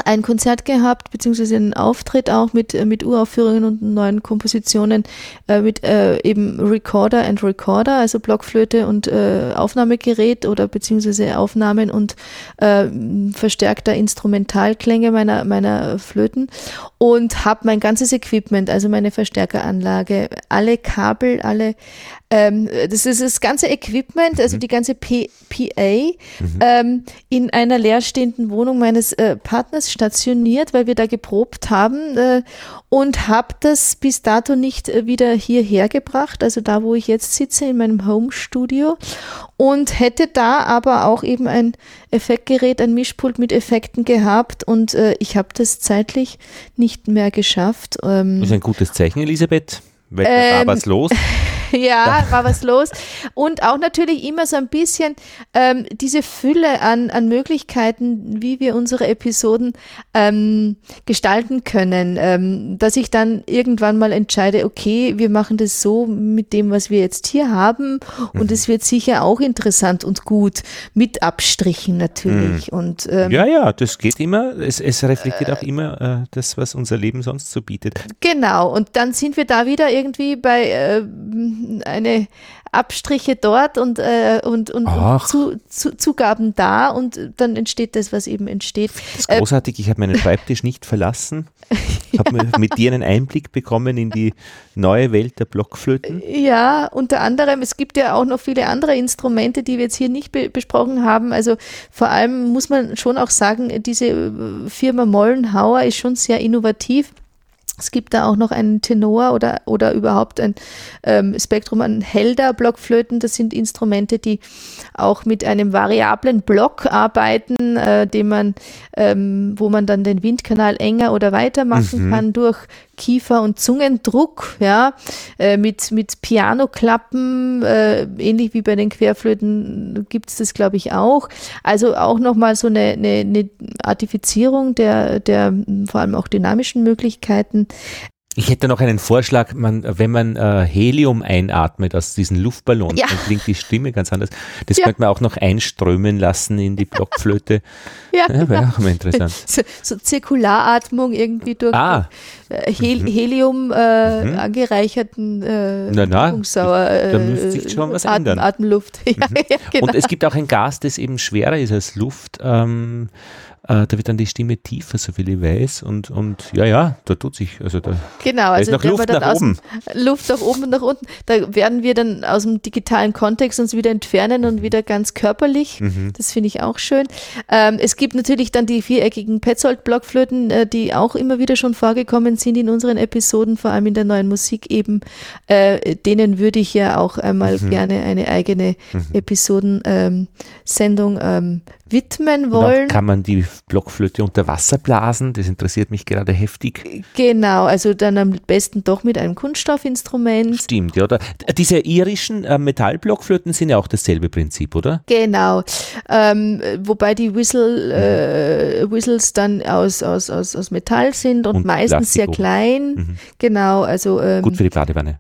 ein Konzert gehabt, beziehungsweise einen Auftritt auch mit, äh, mit Uraufführungen und neuen Kompositionen äh, mit äh, eben Recorder and Recorder, also Blockflöte und äh, Aufnahmegerät oder beziehungsweise Aufnahmen und äh, verstärkter Instrumentalklänge meiner, meiner Flöten und habe mein ganzes Equipment, also meine Verstärkeranlage, alle Kabel, alle ähm, das ist das ganze Equipment, also die ganze P PA, ähm, in einer leerstehenden Wohnung meines äh, Partners stationiert, weil wir da geprobt haben äh, und habe das bis dato nicht äh, wieder hierher gebracht, also da, wo ich jetzt sitze, in meinem Home-Studio und hätte da aber auch eben ein Effektgerät, ein Mischpult mit Effekten gehabt und äh, ich habe das zeitlich nicht mehr geschafft. Ähm, das ist ein gutes Zeichen, Elisabeth. Weil ähm, war was los. [laughs] ja, war was los. Und auch natürlich immer so ein bisschen ähm, diese Fülle an, an Möglichkeiten, wie wir unsere Episoden ähm, gestalten können, ähm, dass ich dann irgendwann mal entscheide, okay, wir machen das so mit dem, was wir jetzt hier haben und mhm. es wird sicher auch interessant und gut mit Abstrichen natürlich. Mhm. Und, ähm, ja, ja, das geht immer. Es, es reflektiert äh, auch immer äh, das, was unser Leben sonst so bietet. Genau. Und dann sind wir da wieder irgendwie bei äh, eine Abstriche dort und, äh, und, und, und zu, zu, Zugaben da und dann entsteht das, was eben entsteht. Das ist großartig, ich habe meinen [laughs] Schreibtisch nicht verlassen. Ich habe ja. mit dir einen Einblick bekommen in die neue Welt der Blockflöten. Ja, unter anderem, es gibt ja auch noch viele andere Instrumente, die wir jetzt hier nicht be besprochen haben. Also vor allem muss man schon auch sagen, diese Firma Mollenhauer ist schon sehr innovativ es gibt da auch noch einen Tenor oder, oder überhaupt ein ähm, Spektrum an Helder-Blockflöten. Das sind Instrumente, die auch mit einem variablen Block arbeiten, äh, den man, ähm, wo man dann den Windkanal enger oder weiter machen mhm. kann durch Kiefer- und Zungendruck, ja, äh, mit, mit Pianoklappen, äh, ähnlich wie bei den Querflöten gibt es das, glaube ich, auch. Also auch nochmal so eine, eine, eine Artifizierung der, der vor allem auch dynamischen Möglichkeiten. Ich hätte noch einen Vorschlag, man, wenn man äh, Helium einatmet aus diesen Luftballons, ja. dann klingt die Stimme ganz anders. Das ja. könnte man auch noch einströmen lassen in die Blockflöte. [laughs] ja, ja wäre auch mal interessant. [laughs] So, so, Zirkularatmung irgendwie durch ah. äh, Hel mhm. Helium äh, mhm. angereicherten äh, na, na, da müsste sich schon was Atem, ändern. Atemluft. [laughs] Mhm. genau. Und es gibt auch ein Gas, das eben schwerer ist als Luft. Ähm, äh, da wird dann die Stimme tiefer, so viel ich weiß. Und, und ja, ja, da tut sich, also da, genau, da also ist noch Luft nach oben. Luft nach oben und nach unten. Da werden wir dann aus dem digitalen Kontext uns wieder entfernen und wieder ganz körperlich. Mhm. Das finde ich auch schön. Ähm, es gibt natürlich dann die viereckigen Petzold-Blockflöten, äh, die auch immer wieder schon vorgekommen sind in unseren Episoden, vor allem in der neuen Musik eben. Äh, denen würde ich ja auch einmal mhm. gerne eine eigene mhm. Episodensendung ähm, widmen wollen. kann man die Blockflöte unter Wasser blasen? Das interessiert mich gerade heftig. Genau, also dann am besten doch mit einem Kunststoffinstrument. Stimmt, ja. Oder? Diese irischen äh, Metallblockflöten sind ja auch dasselbe Prinzip, oder? Genau. Ähm, wobei die Whistle, äh, Whistles dann aus, aus, aus, aus Metall sind und, und meistens Plastiko. sehr klein. Mhm. Genau, also. Ähm, Gut für die Badewanne.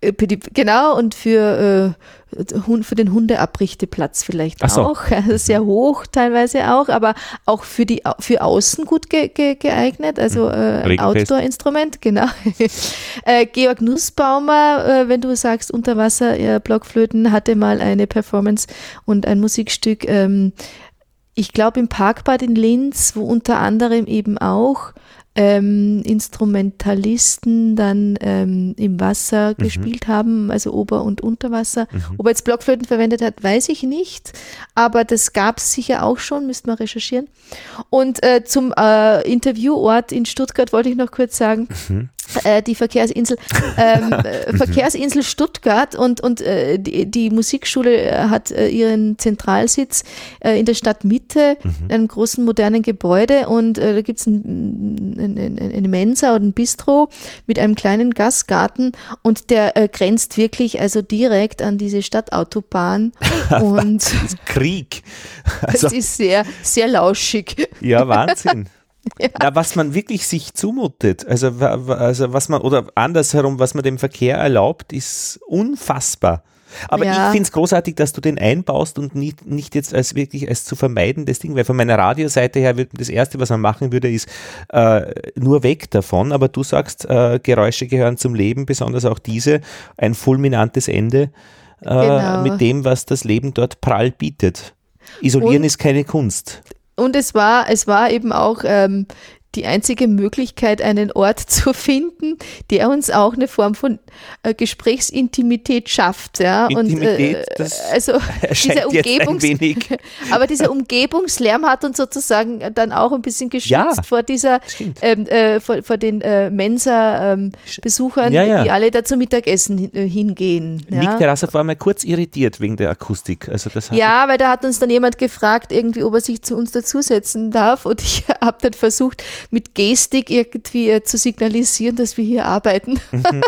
Äh, genau, und für, äh, für den Hundeabrichteplatz vielleicht so. auch. Also sehr hoch teilweise auch, aber auch für, die, für außen gut ge, ge, geeignet, also mhm. äh, Outdoor-Instrument, genau. [laughs] äh, Georg Nussbaumer, äh, wenn du sagst Unterwasser, äh, Blockflöten, hatte mal eine Performance und ein Musikstück, ähm, ich glaube im Parkbad in Linz, wo unter anderem eben auch ähm, Instrumentalisten dann ähm, im Wasser mhm. gespielt haben, also Ober- und Unterwasser. Mhm. Ob er jetzt Blockflöten verwendet hat, weiß ich nicht, aber das gab es sicher auch schon, müsste man recherchieren. Und äh, zum äh, Interviewort in Stuttgart wollte ich noch kurz sagen, mhm. Äh, die Verkehrsinsel, ähm, [laughs] äh, Verkehrsinsel Stuttgart und, und äh, die, die Musikschule äh, hat ihren Zentralsitz in der Stadtmitte, mhm. in einem großen modernen Gebäude und da gibt es ein, ein eine Mensa oder ein Bistro mit einem kleinen Gastgarten und der äh, grenzt wirklich also direkt an diese Stadtautobahn [laughs] und Krieg. [laughs] Also, das ist sehr, sehr lauschig. Ja, Wahnsinn. Ja. Na, was man wirklich sich zumutet, also, also was man, oder andersherum, was man dem Verkehr erlaubt, ist unfassbar. Aber ja. ich finde es großartig, dass du den einbaust und nicht, nicht jetzt als wirklich als zu vermeidendes Ding, weil von meiner Radioseite her wird das Erste, was man machen würde, ist äh, nur weg davon. Aber du sagst, äh, Geräusche gehören zum Leben, besonders auch diese, ein fulminantes Ende äh, genau. mit dem, was das Leben dort prall bietet. Isolieren und, ist keine Kunst. Und es war, es war eben auch ähm, die einzige Möglichkeit, einen Ort [laughs] zu finden, der uns auch eine Form von äh, Gesprächsintimität schafft. Ja? Intimität, und, äh, also [laughs] dieser Umgebungs [laughs] aber dieser Umgebungslärm hat uns sozusagen dann auch ein bisschen geschützt Ja, vor dieser, ähm, äh, vor, vor den äh, Mensa-Besuchern, Ja, ja. die alle da zum Mittagessen äh, hingehen. Nick? Terrasse war mal kurz irritiert wegen der Akustik. Also das Ja, weil da hat uns dann jemand gefragt, irgendwie, ob er sich zu uns dazusetzen darf. Und ich habe dann versucht, mit Gestik irgendwie äh, zu signalisieren, dass wir hier arbeiten.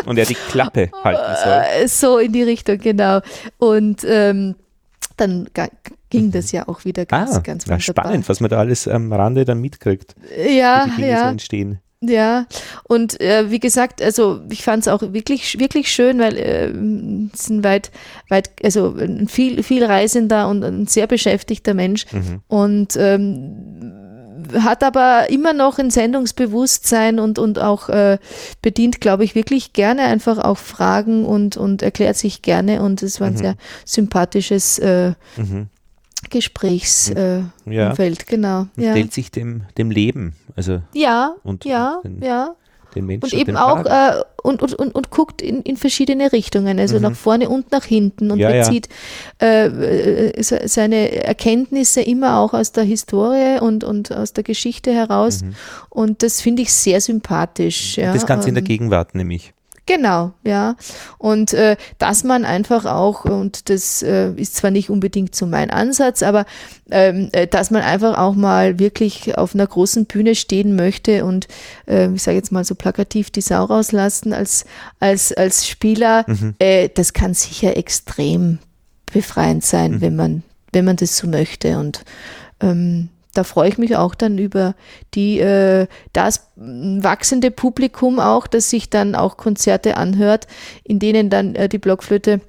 und er die Klappe [laughs] halten soll. Äh, so in die Richtung, genau. Und ähm, dann ging das ja auch wieder ganz, Ah, ganz wunderbar. spannend, was man da alles am Rande dann mitkriegt, Ja, wie die Dinge so ja. entstehen. Ja, und äh, wie gesagt, also ich fand es auch wirklich, wirklich schön, weil äh, es ein weit, weit, also ein viel, viel reisender und ein sehr beschäftigter Mensch und ähm, hat aber immer noch ein Sendungsbewusstsein und, und auch äh, bedient, glaube ich, wirklich gerne einfach auch Fragen und, und erklärt sich gerne und es war ein sehr sympathisches äh, Mhm. Gesprächsumfeld, äh, Ja. Genau. Ja. Stellt sich dem, dem Leben, also ja, und ja, den- ja. Den Menschen. Und eben auch äh, und, und, und, und guckt in, in verschiedene Richtungen, also nach vorne und nach hinten und Mhm. Ja, ja. bezieht äh, äh, se- seine Erkenntnisse immer auch aus der Historie und, und aus der Geschichte heraus. Und das finde ich sehr sympathisch. Ja. Mhm. das Ganze in der ähm, Gegenwart nämlich. Genau, ja. Und äh, dass man einfach auch, und das äh, ist zwar nicht unbedingt so mein Ansatz, aber ähm, äh, dass man einfach auch mal wirklich auf einer großen Bühne stehen möchte und äh, ich sage jetzt mal so plakativ die Sau rauslassen als, als, als Spieler, äh, das kann sicher extrem befreiend sein, wenn man, wenn man das so möchte. Und ähm, da freue ich mich auch dann über die, äh, das wachsende Publikum auch, das sich dann auch Konzerte anhört, in denen dann äh, die Blockflöte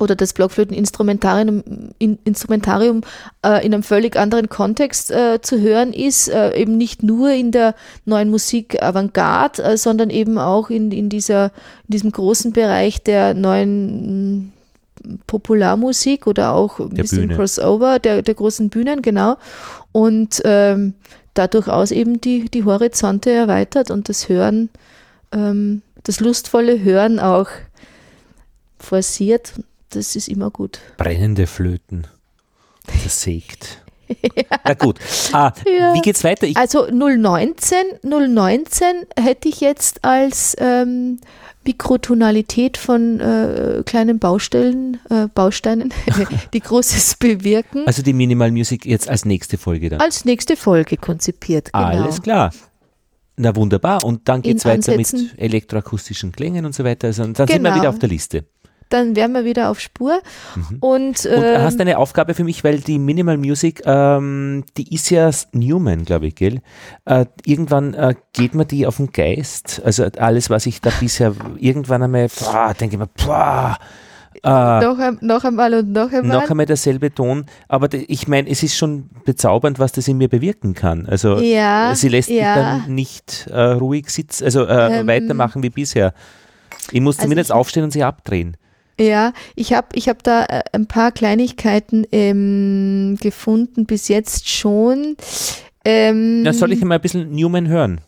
oder das Blockflöteninstrumentarium in, Instrumentarium äh, in einem völlig anderen Kontext äh, zu hören ist, äh, eben nicht nur in der neuen Musik Avantgarde, äh, sondern eben auch in, in, dieser, in diesem großen Bereich der neuen mm, Popularmusik oder auch ein Der bisschen Bühne. Crossover der, der großen Bühnen, genau. Und ähm, da durchaus eben die, die Horizonte erweitert und das Hören, ähm, das lustvolle Hören auch forciert. Das ist immer gut. Brennende Flöten. Zersägt. [laughs] Na gut. Ah, Ja. Wie geht's weiter? Ich, Also 019, 019 hätte ich jetzt als ähm, Mikrotonalität von äh, kleinen Baustellen, äh, Bausteinen, [laughs] die Großes bewirken, also die Minimal Music jetzt als nächste Folge dann. als nächste Folge konzipiert. Genau. Alles klar. Na wunderbar. Und dann geht's In weiter Ansätzen. mit elektroakustischen Klängen und so weiter. Also, dann sind wir Genau. wieder auf der Liste. Dann wären wir wieder auf Spur. Und, Mhm. Und ähm, hast eine Aufgabe für mich, weil die Minimal Music, ähm, die ist ja Newman, glaube ich, gell? Äh, irgendwann äh, geht mir die auf den Geist. Also alles, was ich da bisher irgendwann einmal, boah, denke ich mir, boah, äh, noch, ein- noch einmal und noch einmal. noch einmal derselbe Ton. Aber ich meine, es ist schon bezaubernd, was das in mir bewirken kann. Also Ja, sie lässt mich ja. dann nicht äh, ruhig sitzen, also äh, Ähm, weitermachen wie bisher. Ich muss also zumindest ich- aufstehen und sie abdrehen. Ja, ich habe ich hab da äh, ein paar Kleinigkeiten ähm, gefunden, bis jetzt schon. Ähm, Na, soll ich mal ein bisschen Newman hören?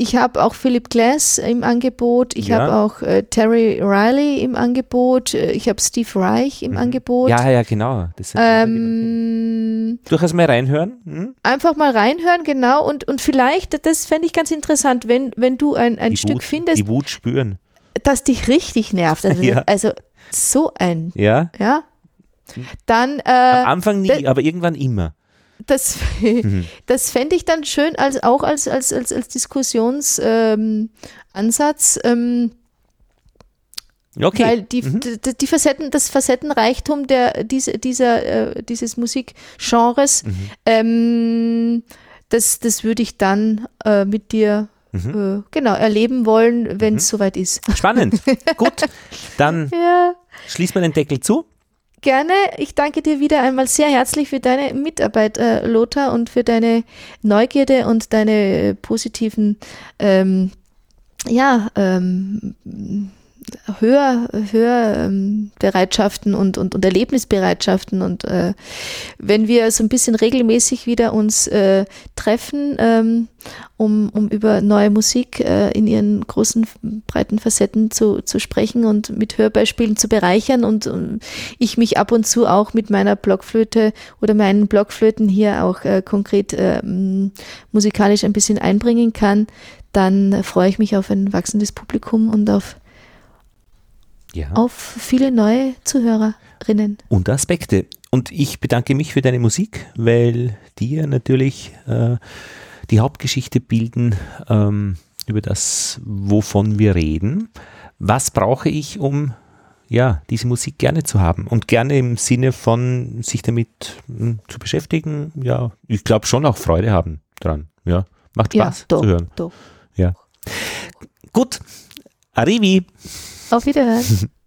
ich habe auch Philip Glass im Angebot, ich Ja. habe auch äh, Terry Riley im Angebot, äh, ich habe Steve Reich im Angebot. Mhm. Ja, ja, genau. Das sind Ähm, Durchaus mal reinhören. Hm? einfach mal reinhören, genau, und, und vielleicht, das fände ich ganz interessant, wenn, wenn du ein, ein Die Stück Wut, findest, Die Wut spüren. Das dich richtig nervt. Also, Ja. also so ein, Ja. ja. Dann äh, Am Anfang nie, aber irgendwann immer. Das, [laughs] Mhm. das fände ich dann schön, als, auch als, als, als, als Diskussionsansatz, ähm, ähm, Okay. weil die, Mhm. die, die Facetten, das Facettenreichtum der, diese, dieser, äh, dieses Musikgenres, Mhm. ähm, das, das würde ich dann äh, mit dir Mhm. äh, genau erleben wollen, wenn es soweit ist. Spannend. [laughs] Gut. Dann Ja. schließt man den Deckel zu. Gerne. Ich danke dir wieder einmal sehr herzlich für deine Mitarbeit, äh, Lothar, und für deine Neugierde und deine positiven, ähm, ja, ähm, Hör, Hörbereitschaften und, und, und Erlebnisbereitschaften. Und äh, wenn wir so ein bisschen regelmäßig wieder uns äh, treffen, ähm, um, um über neue Musik äh, in ihren großen, breiten Facetten zu, zu sprechen und mit Hörbeispielen zu bereichern und, und ich mich ab und zu auch mit meiner Blockflöte oder meinen Blockflöten hier auch äh, konkret äh, musikalisch ein bisschen einbringen kann, dann freue ich mich auf ein wachsendes Publikum und auf, ja. auf viele neue Zuhörerinnen. Und Aspekte. Und ich bedanke mich für deine Musik, weil dir natürlich äh, die Hauptgeschichte bilden ähm, über das, wovon wir reden. Was brauche ich, um ja, diese Musik gerne zu haben und gerne im Sinne von sich damit mh, hm, zu beschäftigen. Ja, ich glaube schon auch Freude haben dran. Ja, macht Spaß ja, doch, zu hören. Doch. Ja. Gut. Arrivi. Auf Wiederhören. [laughs]